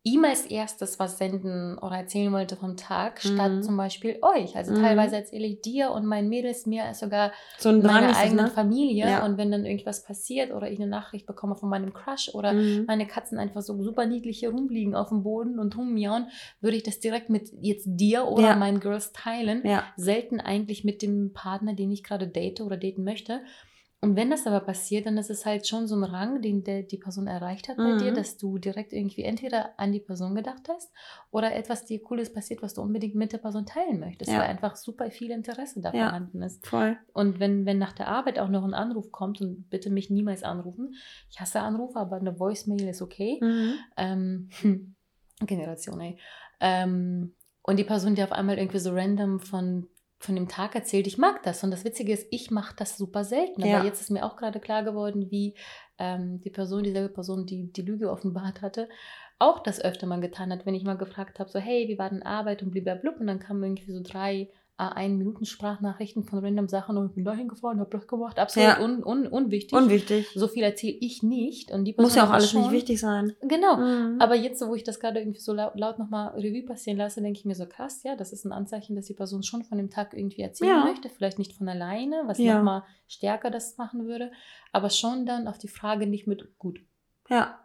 ihm als erstes was senden oder erzählen wollte vom Tag, mhm. statt zum Beispiel euch. Also mhm. teilweise erzähle ich dir und meinen Mädels mir als sogar so meiner eigenen ne? Familie. Ja. Und wenn dann irgendwas passiert oder ich eine Nachricht bekomme von meinem Crush oder mhm. meine Katzen einfach so super niedlich hier rumliegen auf dem Boden und rummiauen, würde ich das direkt mit jetzt dir oder ja. meinen Girls teilen. Ja. Selten eigentlich mit dem Partner, den ich gerade date oder daten möchte. Und wenn das aber passiert, dann ist es halt schon so ein Rang, den der, die Person erreicht hat bei dir, Mhm. dass du direkt irgendwie entweder an die Person gedacht hast oder etwas dir Cooles passiert, was du unbedingt mit der Person teilen möchtest, Ja. weil einfach super viel Interesse da Ja. vorhanden ist. Voll. Und wenn, wenn nach der Arbeit auch noch ein Anruf kommt, und bitte mich niemals anrufen, ich hasse Anrufe, aber eine Voicemail ist okay. Mhm. Ähm, (laughs) Generation, ey. Ähm, und die Person, die auf einmal irgendwie so random von, von dem Tag erzählt, ich mag das. Und das Witzige ist, ich mache das super selten. Aber Ja. jetzt ist mir auch gerade klar geworden, wie ähm, die Person, dieselbe Person, die die Lüge offenbart hatte, auch das öfter mal getan hat, wenn ich mal gefragt habe, so, hey, wie war denn Arbeit und blablabla. Und dann kamen irgendwie so drei ein Minuten Sprachnachrichten von random Sachen und ich bin dahin gefahren, hab das gemacht. Absolut Ja. un, un, unwichtig. Unwichtig. So viel erzähle ich nicht. Und die Muss ja auch alles nicht schon. wichtig sein. Genau. Mhm. Aber jetzt, wo ich das gerade irgendwie so laut, laut nochmal Revue passieren lasse, denke ich mir so krass, ja, das ist ein Anzeichen, dass die Person schon von dem Tag irgendwie erzählen Ja. möchte. Vielleicht nicht von alleine, was Ja. nochmal stärker das machen würde, aber schon dann auf die Frage nicht mit gut, Ja,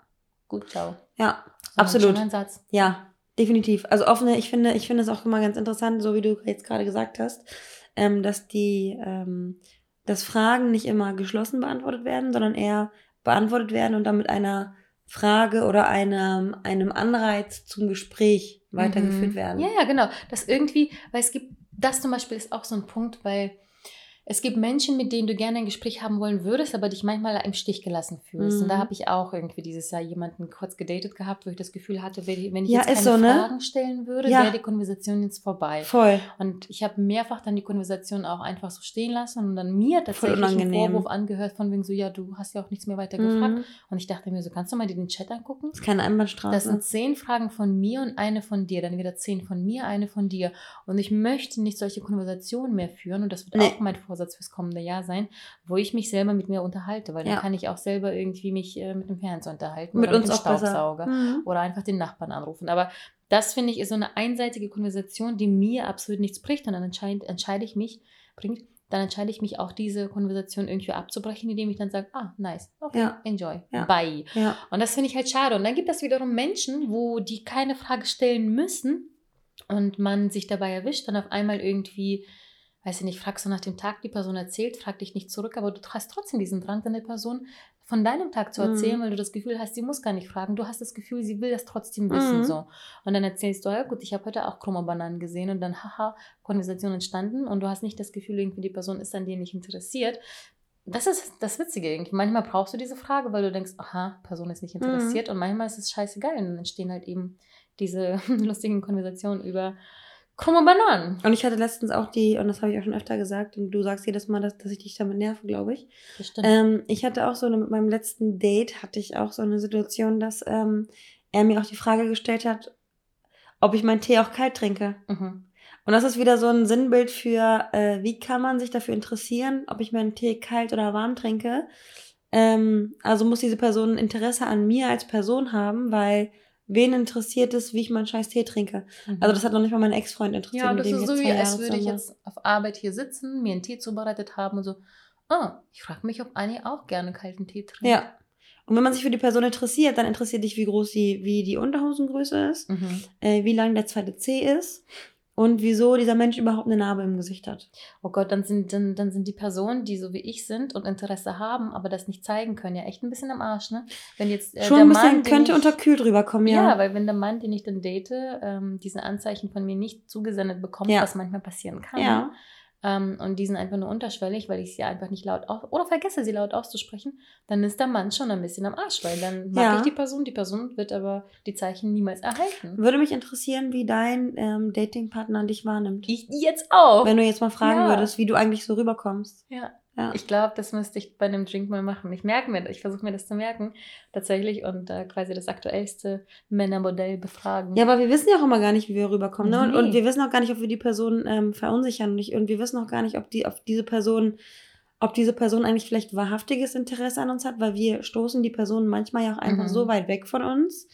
gut, ciao. ja, sondern absolut. Ein Satz. Ja, definitiv. Also offene, ich finde, ich finde es auch immer ganz interessant, so wie du jetzt gerade gesagt hast, ähm, dass die, ähm, dass Fragen nicht immer geschlossen beantwortet werden, sondern eher beantwortet werden und dann mit einer Frage oder einem, einem Anreiz zum Gespräch weitergeführt Mhm. werden. Ja, ja, genau. Das irgendwie, weil es gibt, das zum Beispiel ist auch so ein Punkt, weil es gibt Menschen, mit denen du gerne ein Gespräch haben wollen würdest, aber dich manchmal im Stich gelassen fühlst. Und da Mhm. habe ich auch irgendwie dieses Jahr jemanden kurz gedatet gehabt, wo ich das Gefühl hatte, wenn ich wenn ich Ja, jetzt keine so, ne? Fragen stellen würde, Ja. wäre die Konversation jetzt vorbei. Voll. Und ich habe mehrfach dann die Konversation auch einfach so stehen lassen und dann mir tatsächlich einen. Vorwurf angehört von wegen so, ja, du hast ja auch nichts mehr weiter gefragt. Mhm. Und ich dachte mir so, kannst du mal dir den Chat angucken? Das ist keine Einbahnstraße. Das sind zehn Fragen von mir und eine von dir. Dann wieder zehn von mir, eine von dir. Und ich möchte nicht solche Konversationen mehr führen. Und das wird Nee. auch mein Vorsatz fürs kommende Jahr sein, wo ich mich selber mit mir unterhalte. Weil dann Ja. kann ich auch selber irgendwie mich äh, mit dem Fernseher unterhalten. mit oder uns mit dem. Staubsauger. Mhm. Oder einfach den Nachbarn anrufen. Aber das finde ich ist so eine einseitige Konversation, die mir absolut nichts bringt. Und dann entscheide, entscheide ich mich, bringt, dann entscheide ich mich auch, diese Konversation irgendwie abzubrechen, indem ich dann sage, ah, nice, okay, Ja. enjoy, Ja. bye. Ja. Und das finde ich halt schade. Und dann gibt es wiederum Menschen, wo die keine Frage stellen müssen und man sich dabei erwischt, dann auf einmal irgendwie, weiß ich nicht, fragst du nach dem Tag, die Person erzählt, frag dich nicht zurück, aber du hast trotzdem diesen Drang, deine Person von deinem Tag zu erzählen, Mhm. weil du das Gefühl hast, sie muss gar nicht fragen. Du hast das Gefühl, sie will das trotzdem wissen. Mhm. So. Und dann erzählst du, ja gut, ich habe heute auch krumme Bananen gesehen und dann, haha, Konversation entstanden und du hast nicht das Gefühl, irgendwie die Person ist an dir nicht interessiert. Das ist das Witzige irgendwie. Manchmal brauchst du diese Frage, weil du denkst, aha, Person ist nicht Mhm. interessiert und manchmal ist es scheißegal und dann entstehen halt eben diese (laughs) lustigen Konversationen über krumme Bananen. Und ich hatte letztens auch die, und das habe ich auch schon öfter gesagt, und du sagst jedes Mal, dass, dass ich dich damit nerve, glaube ich. Bestimmt. Ähm, ich hatte auch so eine, mit meinem letzten Date hatte ich auch so eine Situation, dass ähm, er mir auch die Frage gestellt hat, ob ich meinen Tee auch kalt trinke. mhm. Und das ist wieder so ein Sinnbild für, äh, wie kann man sich dafür interessieren, ob ich meinen Tee kalt oder warm trinke. Ähm, also muss diese Person Interesse an mir als Person haben, weil wen interessiert es, wie ich meinen scheiß Tee trinke. Mhm. Also das hat noch nicht mal mein Ex-Freund interessiert. ja, das ist ich so wie, als würde ich jetzt auf Arbeit hier sitzen, mir einen Tee zubereitet haben und so, ah, ich frage mich, ob Annie auch gerne kalten Tee trinkt. Ja. Und wenn man sich für die Person interessiert, dann interessiert dich, wie groß die, wie die Unterhosengröße ist, Mhm. äh, wie lang der zweite C ist und wieso dieser Mensch überhaupt eine Narbe im Gesicht hat. Oh Gott, dann sind, dann, dann sind die Personen, die so wie ich sind und Interesse haben, aber das nicht zeigen können, ja echt ein bisschen am Arsch, ne? Wenn jetzt äh, Schon ein bisschen Mann, könnte ich, unterkühlt rüberkommen, ja. ja. weil wenn der Mann, den ich dann date, ähm, diesen Anzeichen von mir nicht zugesendet bekommt, Ja. was manchmal passieren kann, Ja. Ähm, und die sind einfach nur unterschwellig, weil ich sie einfach nicht laut aus oder vergesse, sie laut auszusprechen, dann ist der Mann schon ein bisschen am Arsch, weil dann mag Ja. ich die Person, die Person wird aber die Zeichen niemals erhalten. Würde mich interessieren, wie dein ähm, Datingpartner dich wahrnimmt. Ich jetzt auch. Wenn du jetzt mal fragen Ja. würdest, wie du eigentlich so rüberkommst. Ja. Ja. Ich glaube, das müsste ich bei einem Drink mal machen. Ich merke mir, ich versuche mir das zu merken, tatsächlich, und äh, quasi das aktuellste Männermodell befragen. Ja, aber wir wissen ja auch immer gar nicht, wie wir rüberkommen. Ne? Und, Nee. und wir wissen auch gar nicht, ob wir die Person ähm, verunsichern. Und, ich, und wir wissen auch gar nicht, ob, die, ob diese Person, ob diese Person eigentlich vielleicht wahrhaftiges Interesse an uns hat, weil wir stoßen die Person manchmal ja auch einfach Mhm. so weit weg von uns,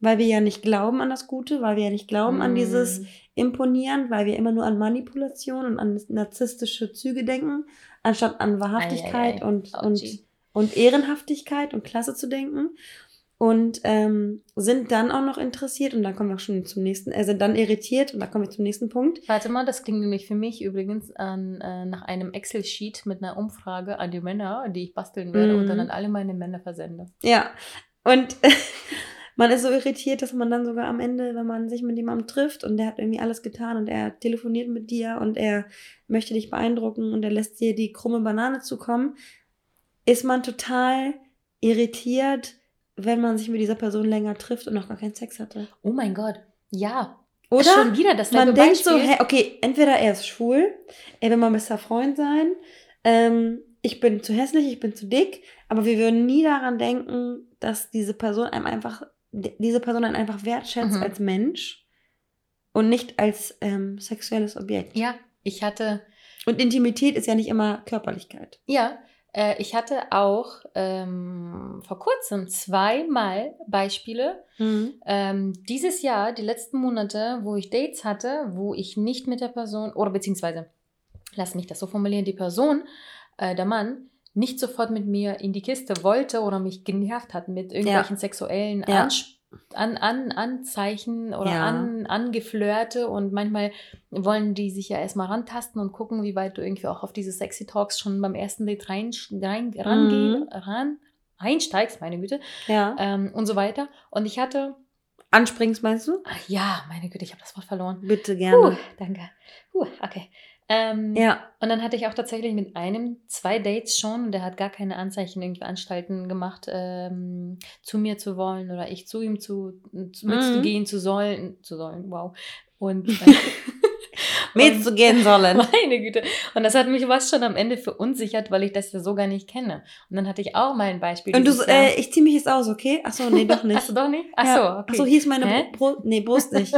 weil wir ja nicht glauben an das Gute, weil wir ja nicht glauben an dieses Mm. Imponieren, weil wir immer nur an Manipulation und an narzisstische Züge denken, anstatt an Wahrhaftigkeit Ei, ei, ei. und, Ouchie. und, und Ehrenhaftigkeit und Klasse zu denken. und ähm, sind dann auch noch interessiert und dann kommen wir auch schon zum nächsten, äh, sind dann irritiert und da kommen wir zum nächsten Punkt. Warte mal, das klingt nämlich für mich übrigens an, äh, nach einem Excel-Sheet mit einer Umfrage an die Männer, die ich basteln werde Mhm. und dann an alle meine Männer versende. Ja, und (laughs) man ist so irritiert, dass man dann sogar am Ende, wenn man sich mit jemandem trifft und der hat irgendwie alles getan und er telefoniert mit dir und er möchte dich beeindrucken und er lässt dir die krumme Banane zukommen, ist man total irritiert, wenn man sich mit dieser Person länger trifft und noch gar keinen Sex hatte. Oh mein Gott, ja. Oder? Schon wieder das man denkt so, hä, okay, entweder er ist schwul, er will mal bester Freund sein, ähm, ich bin zu hässlich, ich bin zu dick, aber wir würden nie daran denken, dass diese Person einem einfach, diese Person einen einfach wertschätzt Mhm. als Mensch und nicht als ähm, sexuelles Objekt. Ja, ich hatte, Und Intimität ist ja nicht immer Körperlichkeit. ja, äh, ich hatte auch ähm, vor kurzem zweimal Beispiele, ähm, dieses Jahr, die letzten Monate, wo ich Dates hatte, wo ich nicht mit der Person, oder beziehungsweise, lass mich das so formulieren, die Person, äh, der Mann, nicht sofort mit mir in die Kiste wollte oder mich genervt hat mit irgendwelchen sexuellen Ja. An, an, Anzeichen oder Ja. an, angeflirte und manchmal wollen die sich ja erstmal rantasten und gucken, wie weit du irgendwie auch auf diese Sexy Talks schon beim ersten Date rein, rein, rangeh- Mhm. ran, einsteigst, meine Güte, Ja. ähm, und so weiter. Und ich hatte Anspringst meinst du? Ach ja, meine Güte, ich habe das Wort verloren. Bitte Puh, gerne. danke. Puh, okay. Ähm, Ja. Und dann hatte ich auch tatsächlich mit einem zwei Dates schon und der hat gar keine Anzeichen irgendwie Anstalten gemacht, ähm, zu mir zu wollen oder ich zu ihm zu, zu Mhm. mitzugehen zu sollen, zu sollen, wow. Und, (laughs) äh, Mitzugehen sollen. (laughs) meine Güte. Und das hat mich was schon am Ende verunsichert, weil ich das ja so gar nicht kenne. Und dann hatte ich auch mal ein Beispiel. Und du, so, äh, ich zieh mich jetzt aus, okay? Achso, nee, doch (laughs) nicht. Hast du doch nicht? Ach Ja. so, okay. Achso, hier ist meine? Brust. Nee, Brust nicht.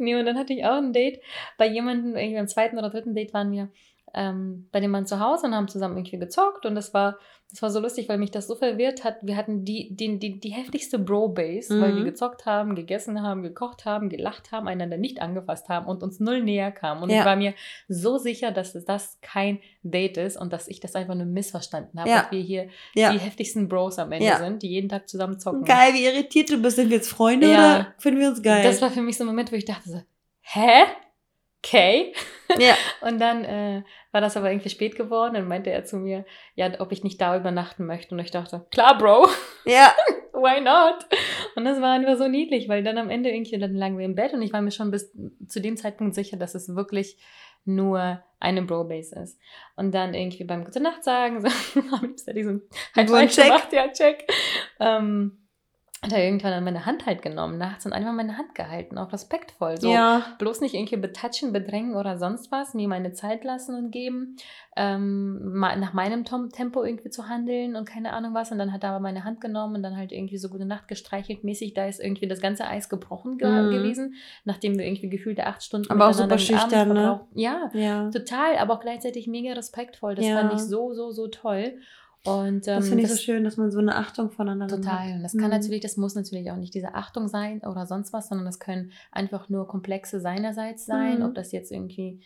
Nee, und dann hatte ich auch ein Date. Bei jemandem, irgendwie am zweiten oder dritten Date waren wir ähm, bei dem Mann zu Hause und haben zusammen irgendwie gezockt und das war, das war so lustig, weil mich das so verwirrt hat. Wir hatten die, die, die, die heftigste Bro-Base, weil Mhm. wir gezockt haben, gegessen haben, gekocht haben, gelacht haben, einander nicht angefasst haben und uns null näher kamen. Und Ja. ich war mir so sicher, dass das kein Date ist und dass ich das einfach nur missverstanden habe Ja. und wir hier Ja. die heftigsten Bros am Ende sind, die jeden Tag zusammen zocken. Geil, wie irritiert du bist. Sind wir jetzt Freunde Ja. oder finden wir uns geil? Das war für mich so ein Moment, wo ich dachte so, hä? Okay. ja. (laughs) Und dann äh, war das aber irgendwie spät geworden. Dann meinte er zu mir, ja, ob ich nicht da übernachten möchte. Und ich dachte, klar, Bro, ja. (laughs) why not? Und das war einfach so niedlich, weil dann am Ende irgendwie, dann lagen wir im Bett und ich war mir schon bis zu dem Zeitpunkt sicher, dass es wirklich nur eine Bro-Base ist. Und dann irgendwie beim Gute Nacht sagen, (laughs) so, am liebsten hätte ich so ein Five Check. gemacht, ja, check. Ähm, hat er irgendwann dann meine Hand halt genommen nachts und einfach meine Hand gehalten, auch respektvoll. So, Ja. bloß nicht irgendwie betatschen, bedrängen oder sonst was, mir meine Zeit lassen und geben, ähm, nach meinem Tom Tempo irgendwie zu handeln und keine Ahnung was. Und dann hat er aber meine Hand genommen und dann halt irgendwie so gute Nacht gestreichelt mäßig. Da ist irgendwie das ganze Eis gebrochen ge Mhm. gewesen, nachdem wir irgendwie gefühlte acht Stunden Aber auch super schüchtern, ne? Ja, Ja. total, aber auch gleichzeitig mega respektvoll. Das Ja. fand ich so, so, so toll. Und ähm, Das finde ich so schön, dass man so eine Achtung voneinander Total. hat. Und das kann Mhm. natürlich, das muss natürlich auch nicht diese Achtung sein oder sonst was, sondern das können einfach nur Komplexe seinerseits sein, Mhm. ob das jetzt irgendwie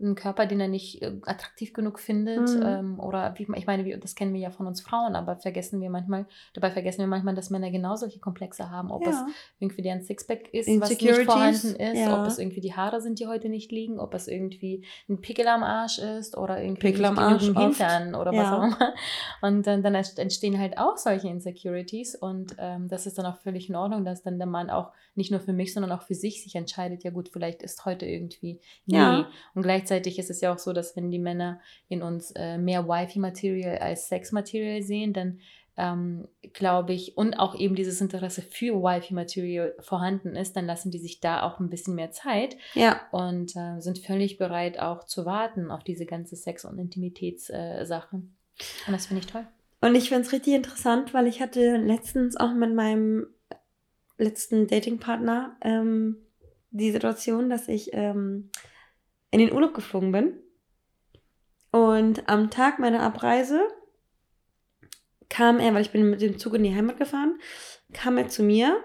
ein Körper, den er nicht äh, attraktiv genug findet Mhm. ähm, oder wie, ich meine, wir, das kennen wir ja von uns Frauen, aber vergessen wir manchmal, dabei vergessen wir manchmal, dass Männer genau solche Komplexe haben, ob es Ja. irgendwie deren Sixpack ist, was nicht vorhanden ist, ja. ob es irgendwie die Haare sind, die heute nicht liegen, ob es irgendwie ein Pickel am Arsch ist oder irgendwie Pickel am Arsch. Hintern oder was Ja. auch immer. Und dann, dann ent- entstehen halt auch solche Insecurities und ähm, das ist dann auch völlig in Ordnung, dass dann der Mann auch nicht nur für mich, sondern auch für sich sich entscheidet, ja gut, vielleicht ist heute irgendwie. Ja. Und gleichzeitig ist es ja auch so, dass wenn die Männer in uns äh, mehr Wifi-Material als Sex-Material sehen, dann ähm, glaube ich, und auch eben dieses Interesse für Wifi-Material vorhanden ist, dann lassen die sich da auch ein bisschen mehr Zeit Ja. und äh, sind völlig bereit, auch zu warten auf diese ganze Sex- und Intimitätssache. und das finde ich toll. Und ich finde es richtig interessant, weil ich hatte letztens auch mit meinem letzten Datingpartner ähm, die Situation, dass ich ähm, in den Urlaub geflogen bin. Und am Tag meiner Abreise kam er, weil ich bin mit dem Zug in die Heimat gefahren, kam er zu mir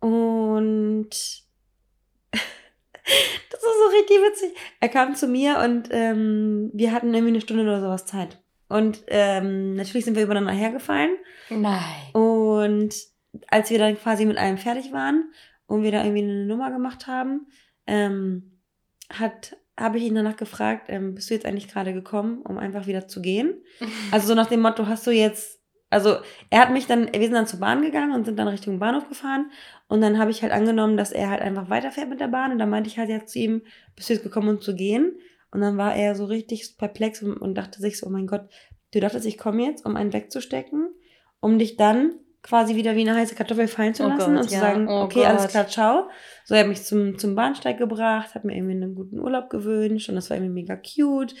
und (laughs) das ist so richtig witzig. Er kam zu mir und ähm, wir hatten irgendwie eine Stunde oder sowas Zeit. Und ähm, natürlich sind wir übereinander hergefallen. Nein. Und als wir dann quasi mit allem fertig waren und wir da irgendwie eine Nummer gemacht haben, ähm, hat habe ich ihn danach gefragt, ähm, bist du jetzt eigentlich gerade gekommen, um einfach wieder zu gehen? (laughs) Also so nach dem Motto, hast du jetzt, also er hat mich dann, wir sind dann zur Bahn gegangen und sind dann Richtung Bahnhof gefahren und dann habe ich halt angenommen, dass er halt einfach weiterfährt mit der Bahn und dann meinte ich halt ja zu ihm, bist du jetzt gekommen, um zu gehen? Und dann war er so richtig perplex und, und dachte sich so, oh mein Gott, du dachtest, ich komme jetzt, um einen wegzustecken, um dich dann quasi wieder wie eine heiße Kartoffel fallen zu oh lassen Gott, und zu ja. sagen, oh okay, Gott. alles klar, ciao. So, er hat mich zum, zum Bahnsteig gebracht, hat mir irgendwie einen guten Urlaub gewünscht und das war irgendwie mega cute.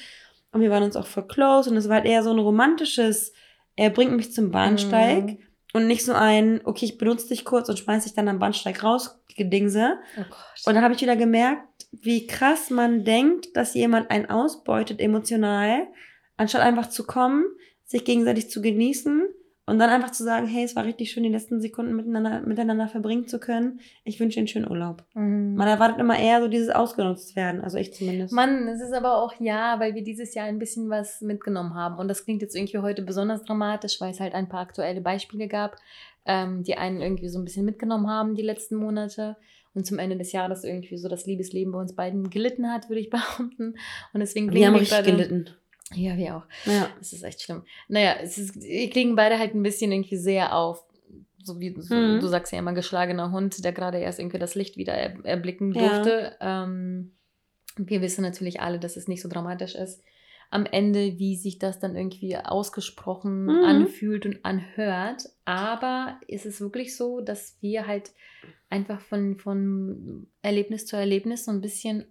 Und wir waren uns auch voll close und es war halt eher so ein romantisches, er bringt mich zum Bahnsteig mm. und nicht so ein, okay, ich benutze dich kurz und schmeiß dich dann am Bahnsteig raus, Gedingse. Oh und dann habe ich wieder gemerkt, wie krass man denkt, dass jemand einen ausbeutet emotional, anstatt einfach zu kommen, sich gegenseitig zu genießen und dann einfach zu sagen, hey, es war richtig schön, die letzten Sekunden miteinander, miteinander verbringen zu können. Ich wünsche Ihnen schönen Urlaub. Mhm. Man erwartet immer eher so dieses ausgenutzt werden, also ich zumindest. Mann, es ist aber auch ja, weil wir dieses Jahr ein bisschen was mitgenommen haben. Und das klingt jetzt irgendwie heute besonders dramatisch, weil es halt ein paar aktuelle Beispiele gab, ähm, die einen irgendwie so ein bisschen mitgenommen haben die letzten Monate. Und zum Ende des Jahres irgendwie so das Liebesleben bei uns beiden gelitten hat, würde ich (laughs) behaupten. Und deswegen wir haben richtig gelitten. Ja, wir auch. Ja. Das ist echt schlimm. Naja, es ist, wir kriegen beide halt ein bisschen irgendwie sehr auf. So wie so, mhm. du sagst ja immer, geschlagener Hund, der gerade erst irgendwie das Licht wieder er, erblicken durfte. Ja. Ähm, wir wissen natürlich alle, dass es nicht so dramatisch ist. Am Ende, wie sich das dann irgendwie ausgesprochen mhm. anfühlt und anhört. Aber ist es wirklich so, dass wir halt einfach von, von Erlebnis zu Erlebnis so ein bisschen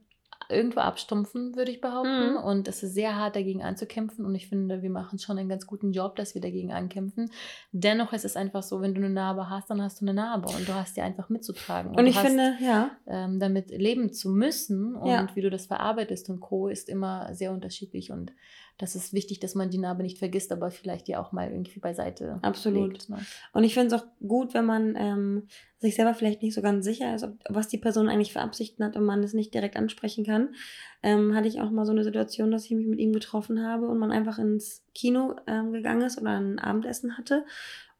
irgendwo abstumpfen, würde ich behaupten. Mhm. Und es ist sehr hart, dagegen anzukämpfen. Und ich finde, wir machen schon einen ganz guten Job, dass wir dagegen ankämpfen. Dennoch ist es einfach so, wenn du eine Narbe hast, dann hast du eine Narbe und du hast die einfach mitzutragen. Und, und ich hast, finde, ja. Ähm, damit leben zu müssen und ja. wie du das verarbeitest und Co. ist immer sehr unterschiedlich. Und das ist wichtig, dass man die Narbe nicht vergisst, aber vielleicht die auch mal irgendwie beiseite Absolut. Legt, ne? Und ich finde es auch gut, wenn man ähm, sich selber vielleicht nicht so ganz sicher ist, ob, was die Person eigentlich für Absichten hat und man es nicht direkt ansprechen kann. Ähm, hatte ich auch mal so eine Situation, dass ich mich mit ihm getroffen habe und man einfach ins Kino ähm, gegangen ist oder ein Abendessen hatte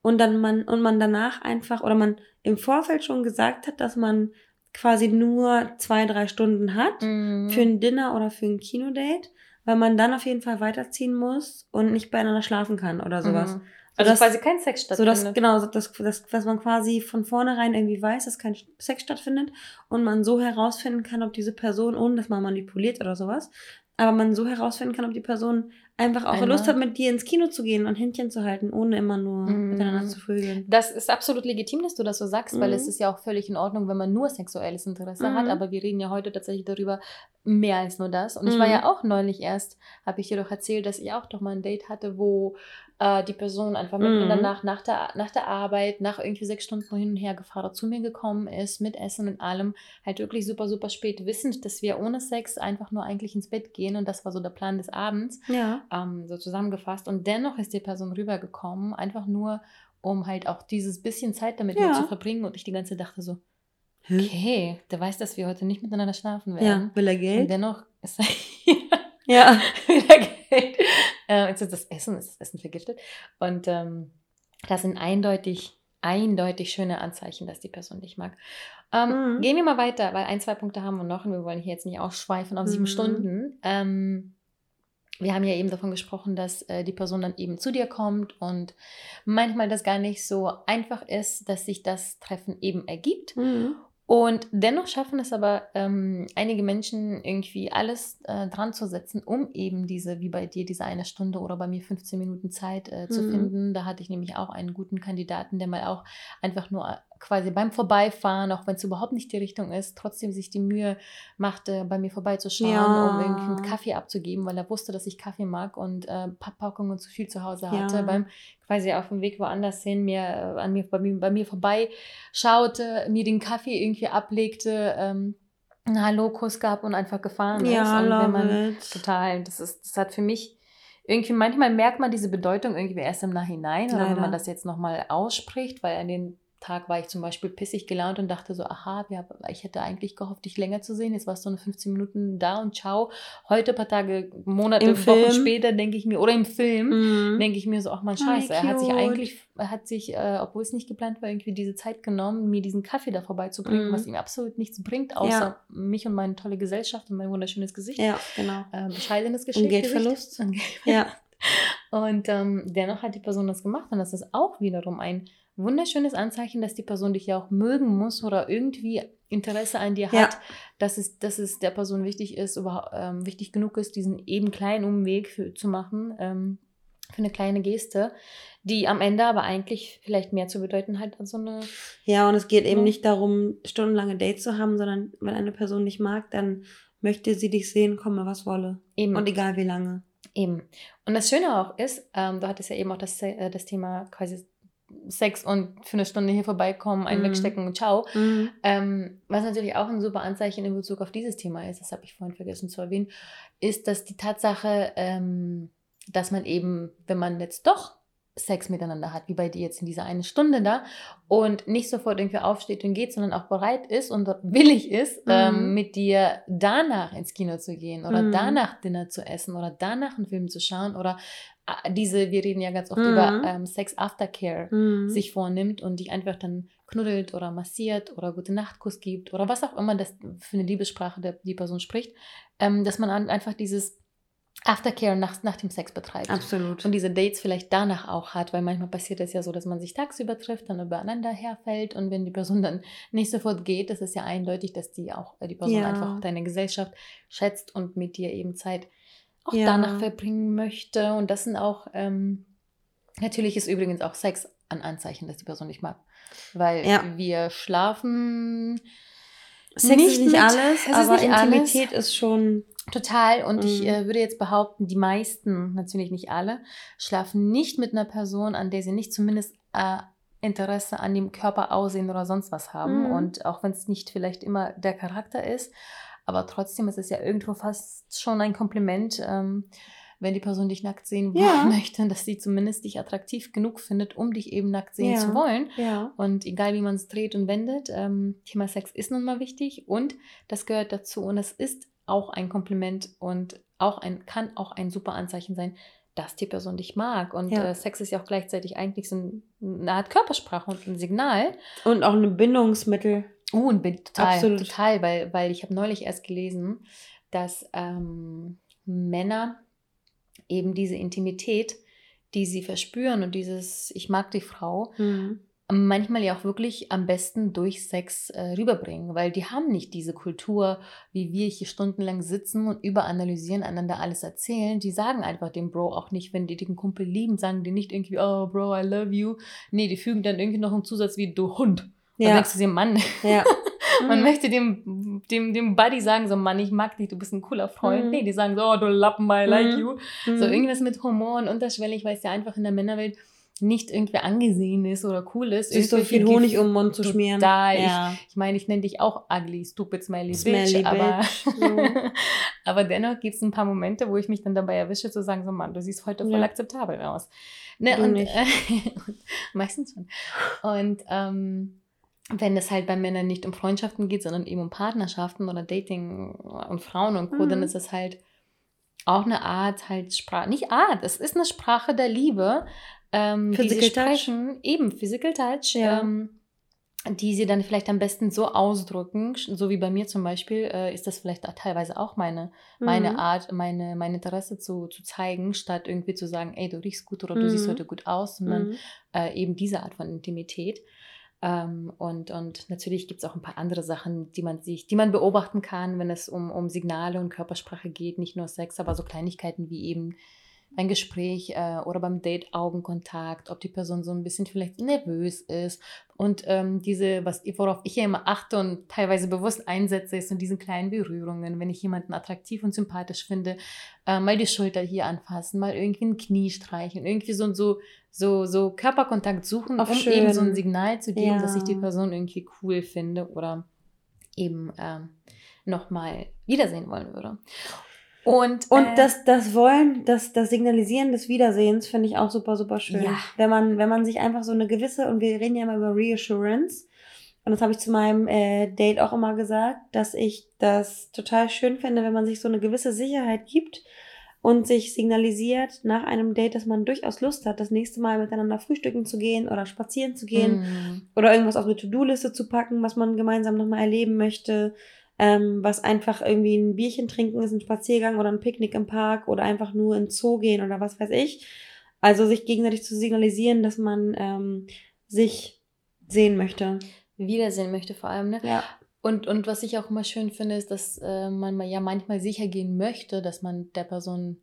und dann man und man danach einfach oder man im Vorfeld schon gesagt hat, dass man quasi nur zwei, drei Stunden hat mhm. für ein Dinner oder für ein Kinodate weil man dann auf jeden Fall weiterziehen muss und nicht beieinander schlafen kann oder sowas. Mhm. Also dass, quasi kein Sex stattfindet. So dass, genau, dass, dass, dass man quasi von vornherein irgendwie weiß, dass kein Sex stattfindet und man so herausfinden kann, ob diese Person, ohne dass man manipuliert oder sowas, aber man so herausfinden kann, ob die Person einfach auch Einmal. Lust hat, mit dir ins Kino zu gehen und Händchen zu halten, ohne immer nur mm. miteinander zu vögeln. Das ist absolut legitim, dass du das so sagst, mm. weil es mhm. ist ja auch völlig in Ordnung, wenn man nur sexuelles Interesse mm. hat, mhm. aber wir reden ja heute tatsächlich darüber mehr als nur das. Und ich war mhm. ja auch neulich erst, habe ich dir doch erzählt, dass ich auch doch mal ein Date hatte, wo äh, die Person einfach in der mhm. Nacht, nach der, nach der Arbeit, nach irgendwie sechs Stunden hin und her gefahren, zu mir gekommen ist, mit Essen und allem, halt wirklich super, super spät, wissend, dass wir ohne Sex einfach nur eigentlich ins Bett gehen und das war so der Plan des Abends, ja. ähm, so zusammengefasst. Und dennoch ist die Person rübergekommen, einfach nur, um halt auch dieses bisschen Zeit damit ja. zu verbringen und ich die ganze Zeit dachte so, okay, der weiß, dass wir heute nicht miteinander schlafen werden. Ja, will er Geld? Und dennoch ist er (laughs) ja, will er Geld. (laughs) Äh, jetzt ist das Essen, ist das Essen vergiftet. Und ähm, das sind eindeutig, eindeutig schöne Anzeichen, dass die Person dich mag. Ähm, mhm. Gehen wir mal weiter, weil ein, zwei Punkte haben wir noch und wir wollen hier jetzt nicht ausschweifen auf sieben mhm. Stunden. Ähm, wir haben ja eben davon gesprochen, dass äh, die Person dann eben zu dir kommt und manchmal das gar nicht so einfach ist, dass sich das Treffen eben ergibt. Mhm. Und dennoch schaffen es aber ähm, einige Menschen irgendwie alles äh, dran zu setzen, um eben diese, wie bei dir, diese eine Stunde oder bei mir 15 Minuten Zeit äh, zu mhm. finden. Da hatte ich nämlich auch einen guten Kandidaten, der mal auch einfach nur quasi beim Vorbeifahren, auch wenn es überhaupt nicht die Richtung ist, trotzdem sich die Mühe machte, bei mir vorbeizuschauen, ja. um irgendwie einen Kaffee abzugeben, weil er wusste, dass ich Kaffee mag und äh, Packungen zu viel zu Hause hatte. Ja. Beim quasi auf dem Weg woanders hin mir äh, an mir bei, mir bei mir vorbeischaute, mir den Kaffee irgendwie ablegte. Ähm, einen Hallo-Kuss gab und einfach gefahren ja, ist. Und wenn man it. total, das ist, das hat für mich irgendwie, manchmal merkt man diese Bedeutung irgendwie erst im Nachhinein, oder wenn man das jetzt nochmal ausspricht, weil an den Tag war ich zum Beispiel pissig gelaunt und dachte so, aha, ich hätte eigentlich gehofft, dich länger zu sehen. Jetzt warst du nur 15 Minuten da und ciao. Heute, ein paar Tage, Monate, Im Wochen Film. später, denke ich mir, oder im Film, mhm. denke ich mir so, ach man, scheiße. er hat sich eigentlich, er hat sich, äh, obwohl es nicht geplant war, irgendwie diese Zeit genommen, mir diesen Kaffee da vorbeizubringen, mhm. was ihm absolut nichts bringt, außer ja. mich und meine tolle Gesellschaft und mein wunderschönes Gesicht. Ja, genau. Äh, bescheidenes Geschicht. Und Geldverlust. ja. (laughs) Und ähm, dennoch hat die Person das gemacht und das ist auch wiederum ein wunderschönes Anzeichen, dass die Person dich ja auch mögen muss oder irgendwie Interesse an dir hat, ja. dass, es, dass es der Person wichtig ist, über, ähm, wichtig genug ist, diesen eben kleinen Umweg für, zu machen, ähm, für eine kleine Geste, die am Ende aber eigentlich vielleicht mehr zu bedeuten hat als so eine. Ja, und es geht eben nicht darum, stundenlange Dates zu haben, sondern wenn eine Person nicht mag, dann möchte sie dich sehen, komme was wolle. Eben. Und egal wie lange. Eben. Und das Schöne auch ist, ähm, du hattest ja eben auch das, äh, das Thema quasi Sex und für eine Stunde hier vorbeikommen, einen mhm. wegstecken und ciao. Mhm. Ähm, was natürlich auch ein super Anzeichen in Bezug auf dieses Thema ist, das habe ich vorhin vergessen zu erwähnen, ist, dass die Tatsache, ähm, dass man eben, wenn man jetzt doch Sex miteinander hat, wie bei dir jetzt in dieser eine Stunde da und nicht sofort irgendwie aufsteht und geht, sondern auch bereit ist und willig ist, mhm. ähm, mit dir danach ins Kino zu gehen oder mhm. danach Dinner zu essen oder danach einen Film zu schauen oder diese, wir reden ja ganz oft mhm. über ähm, Sex Aftercare, mhm. sich vornimmt und dich einfach dann knuddelt oder massiert oder gute Nachtkuss gibt oder was auch immer das für eine Liebessprache der, die Person spricht, ähm, dass man einfach dieses Aftercare nach, nach dem Sex betreibt. Absolut. Und diese Dates vielleicht danach auch hat, weil manchmal passiert es ja so, dass man sich tagsüber trifft, dann übereinander herfällt und wenn die Person dann nicht sofort geht, das ist ja eindeutig, dass die auch äh, die Person ja. einfach deine Gesellschaft schätzt und mit dir eben Zeit auch ja. danach verbringen möchte. Und das sind auch, ähm, natürlich ist übrigens auch Sex ein Anzeichen, dass die Person nicht mag. Weil ja. wir schlafen. Sex nicht ist nicht mit, alles, aber nicht Intimität alles. ist schon Total. Und mhm. ich äh, würde jetzt behaupten, die meisten, natürlich nicht alle, schlafen nicht mit einer Person, an der sie nicht zumindest äh, Interesse an dem Körper aussehen oder sonst was haben. Mhm. Und auch wenn es nicht vielleicht immer der Charakter ist, aber trotzdem ist es ja irgendwo fast schon ein Kompliment, ähm, wenn die Person dich nackt sehen ja. (laughs) möchte, dass sie zumindest dich attraktiv genug findet, um dich eben nackt sehen ja. zu wollen. Ja. Und egal wie man es dreht und wendet, ähm, Thema Sex ist nun mal wichtig und das gehört dazu und es ist auch ein Kompliment und auch ein, kann auch ein super Anzeichen sein, dass die Person dich mag. Und ja. äh, Sex ist ja auch gleichzeitig eigentlich so ein, eine Art Körpersprache und ein Signal. Und auch ein Bindungsmittel. Oh, ein Bild, total, Absolut. total, weil, weil ich habe neulich erst gelesen, dass ähm, Männer eben diese Intimität, die sie verspüren und dieses Ich mag die Frau, mhm manchmal ja auch wirklich am besten durch Sex äh, rüberbringen, weil die haben nicht diese Kultur, wie wir hier stundenlang sitzen und überanalysieren, einander alles erzählen. Die sagen einfach dem Bro auch nicht, wenn die den Kumpel lieben, sagen die nicht irgendwie, oh Bro, I love you. Nee, die fügen dann irgendwie noch einen Zusatz wie du Hund. Ja. Dann denkst du dir, Mann. Ja. (laughs) Man mhm. möchte dem, dem, dem Buddy sagen, so Mann, ich mag dich, du bist ein cooler Freund. Mhm. Nee, die sagen so, oh, du Lappen, I like mhm. you. So mhm. irgendwas mit Humor und unterschwellig, weil es ja einfach in der Männerwelt nicht irgendwie angesehen ist oder cool ist. Sich so viel Honig um den Mund zu schmieren. Da, ja. ich, ich meine, ich nenne dich auch ugly, stupid, smelly, smelly bitch, aber, so. (laughs) aber dennoch gibt es ein paar Momente, wo ich mich dann dabei erwische, zu sagen, so Mann, du siehst heute voll ja. akzeptabel aus. Ne, und, äh, (laughs) meistens schon. Und ähm, wenn es halt bei Männern nicht um Freundschaften geht, sondern eben um Partnerschaften oder Dating und Frauen und Co., mhm. dann ist es halt auch eine Art halt Sprache, nicht Art, es ist eine Sprache der Liebe, ähm, Physical die sie sprechen, Touch. eben Physical Touch, ja. ähm, die sie dann vielleicht am besten so ausdrücken, so wie bei mir zum Beispiel, äh, ist das vielleicht auch teilweise auch meine, mhm. meine Art, meine, mein Interesse zu, zu zeigen, statt irgendwie zu sagen, ey, du riechst gut oder mhm. du siehst mhm. heute gut aus, sondern mhm. äh, eben diese Art von Intimität. Ähm, und, und natürlich gibt es auch ein paar andere Sachen, die man sich, die man beobachten kann, wenn es um, um Signale und Körpersprache geht, nicht nur Sex, aber so Kleinigkeiten wie eben ein Gespräch äh, oder beim Date Augenkontakt, ob die Person so ein bisschen vielleicht nervös ist. Und ähm, diese, was, worauf ich ja immer achte und teilweise bewusst einsetze, ist in diesen kleinen Berührungen, wenn ich jemanden attraktiv und sympathisch finde, äh, mal die Schulter hier anfassen, mal irgendwie ein Knie streichen, irgendwie so, so, so, so Körperkontakt suchen, Auch um schön. eben so ein Signal zu geben, ja. dass ich die Person irgendwie cool finde oder eben ähm, nochmal wiedersehen wollen würde. Und, und äh, das, das Wollen, das, das Signalisieren des Wiedersehens finde ich auch super, super schön. Ja. Wenn man, wenn man sich einfach so eine gewisse, und wir reden ja immer über Reassurance, und das habe ich zu meinem äh, Date auch immer gesagt, dass ich das total schön finde, wenn man sich so eine gewisse Sicherheit gibt und sich signalisiert nach einem Date, dass man durchaus Lust hat, das nächste Mal miteinander frühstücken zu gehen oder spazieren zu gehen mm. oder irgendwas auf eine To-Do-Liste zu packen, was man gemeinsam nochmal erleben möchte ähm, was einfach irgendwie ein Bierchen trinken ist, ein Spaziergang oder ein Picknick im Park oder einfach nur ins Zoo gehen oder was weiß ich. Also sich gegenseitig zu signalisieren, dass man ähm, sich sehen möchte. Wiedersehen möchte vor allem, ne? Ja. Und, und was ich auch immer schön finde, ist, dass äh, man ja manchmal sicher gehen möchte, dass man der Person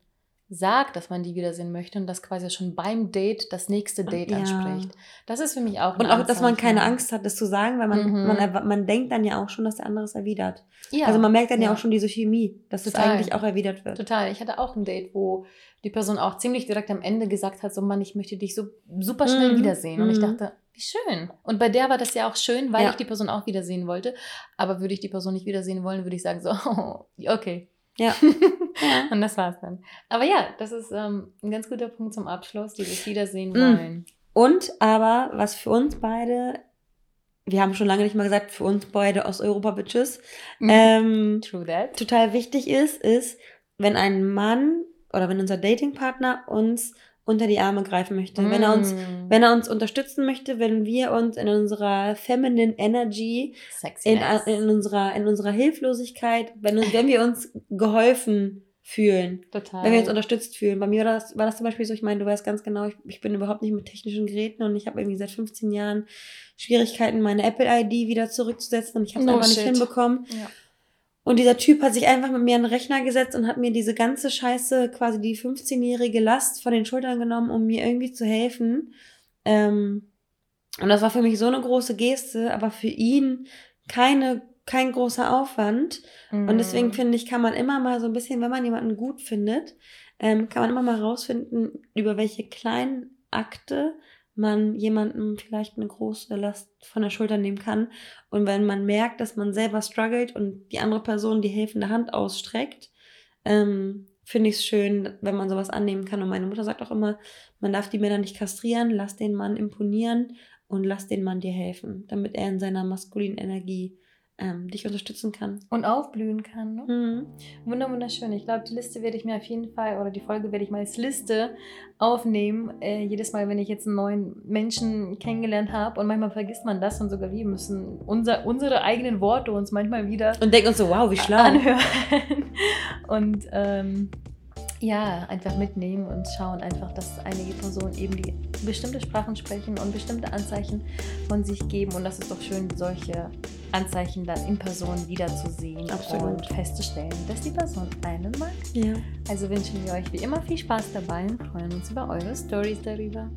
sagt, dass man die wiedersehen möchte und das quasi schon beim Date das nächste Date ja. anspricht. Das ist für mich auch Und auch, dass man keine Angst hat, das zu sagen, weil man, mhm. man, man denkt dann ja auch schon, dass der andere es erwidert. Ja. Also man merkt dann ja, ja auch schon diese Chemie, dass es eigentlich auch erwidert wird. Total. Ich hatte auch ein Date, wo die Person auch ziemlich direkt am Ende gesagt hat, so Mann, ich möchte dich so super schnell mhm. wiedersehen. Und ich mhm. dachte, wie schön. Und bei der war das ja auch schön, weil ja. ich die Person auch wiedersehen wollte. Aber würde ich die Person nicht wiedersehen wollen, würde ich sagen so, (laughs) okay. (laughs) Ja. Und das war's dann. Aber ja, das ist ähm, ein ganz guter Punkt zum Abschluss, dieses Wiedersehen mm. wollen. Und aber, was für uns beide, wir haben schon lange nicht mal gesagt, für uns beide aus Europa-Bitches, mm. ähm, True that. total wichtig ist, ist, wenn ein Mann oder wenn unser Datingpartner uns unter die Arme greifen möchte. Mm. Wenn er uns, mm. wenn er uns unterstützen möchte, wenn wir uns in unserer feminine Energy, in, in, unserer, in unserer Hilflosigkeit, wenn, wenn wir uns geholfen fühlen. Total. Wenn wir uns unterstützt fühlen. Bei mir war das, war das zum Beispiel so, ich meine, du weißt ganz genau, ich, ich bin überhaupt nicht mit technischen Geräten und ich habe irgendwie seit 15 Jahren Schwierigkeiten, meine Apple-ID wieder zurückzusetzen und ich habe es no einfach shit. nicht hinbekommen. Ja. Und dieser Typ hat sich einfach mit mir an den Rechner gesetzt und hat mir diese ganze Scheiße, quasi die 15-jährige Last von den Schultern genommen, um mir irgendwie zu helfen. Ähm, und das war für mich so eine große Geste, aber für ihn keine, kein großer Aufwand. Mhm. Und deswegen mhm. finde ich, kann man immer mal so ein bisschen, wenn man jemanden gut findet, ähm, kann man immer mal rausfinden, über welche kleinen Akte man jemandem vielleicht eine große Last von der Schulter nehmen kann. Und wenn man merkt, dass man selber struggelt und die andere Person die helfende Hand ausstreckt, ähm, finde ich es schön, wenn man sowas annehmen kann. Und meine Mutter sagt auch immer, man darf die Männer nicht kastrieren, lass den Mann imponieren und lass den Mann dir helfen, damit er in seiner maskulinen Energie ähm, dich unterstützen kann. Und aufblühen kann. Ne? Mhm. Wunder, wunderschön. Ich glaube, die Liste werde ich mir auf jeden Fall, oder die Folge werde ich mal als Liste aufnehmen. Äh, jedes Mal, wenn ich jetzt einen neuen Menschen kennengelernt habe. Und manchmal vergisst man das und sogar wir müssen unser, unsere eigenen Worte uns manchmal wieder. Und denken uns so, wow, wie schlau. Anhören. (laughs) und ähm, ja, einfach mitnehmen und schauen einfach, dass einige Personen eben die bestimmte Sprachen sprechen und bestimmte Anzeichen von sich geben. Und das ist doch schön, solche Anzeichen dann in Person wiederzusehen Absolut. und festzustellen, dass die Person einen mag. Ja. Also wünschen wir euch wie immer viel Spaß dabei und freuen uns über eure Stories darüber.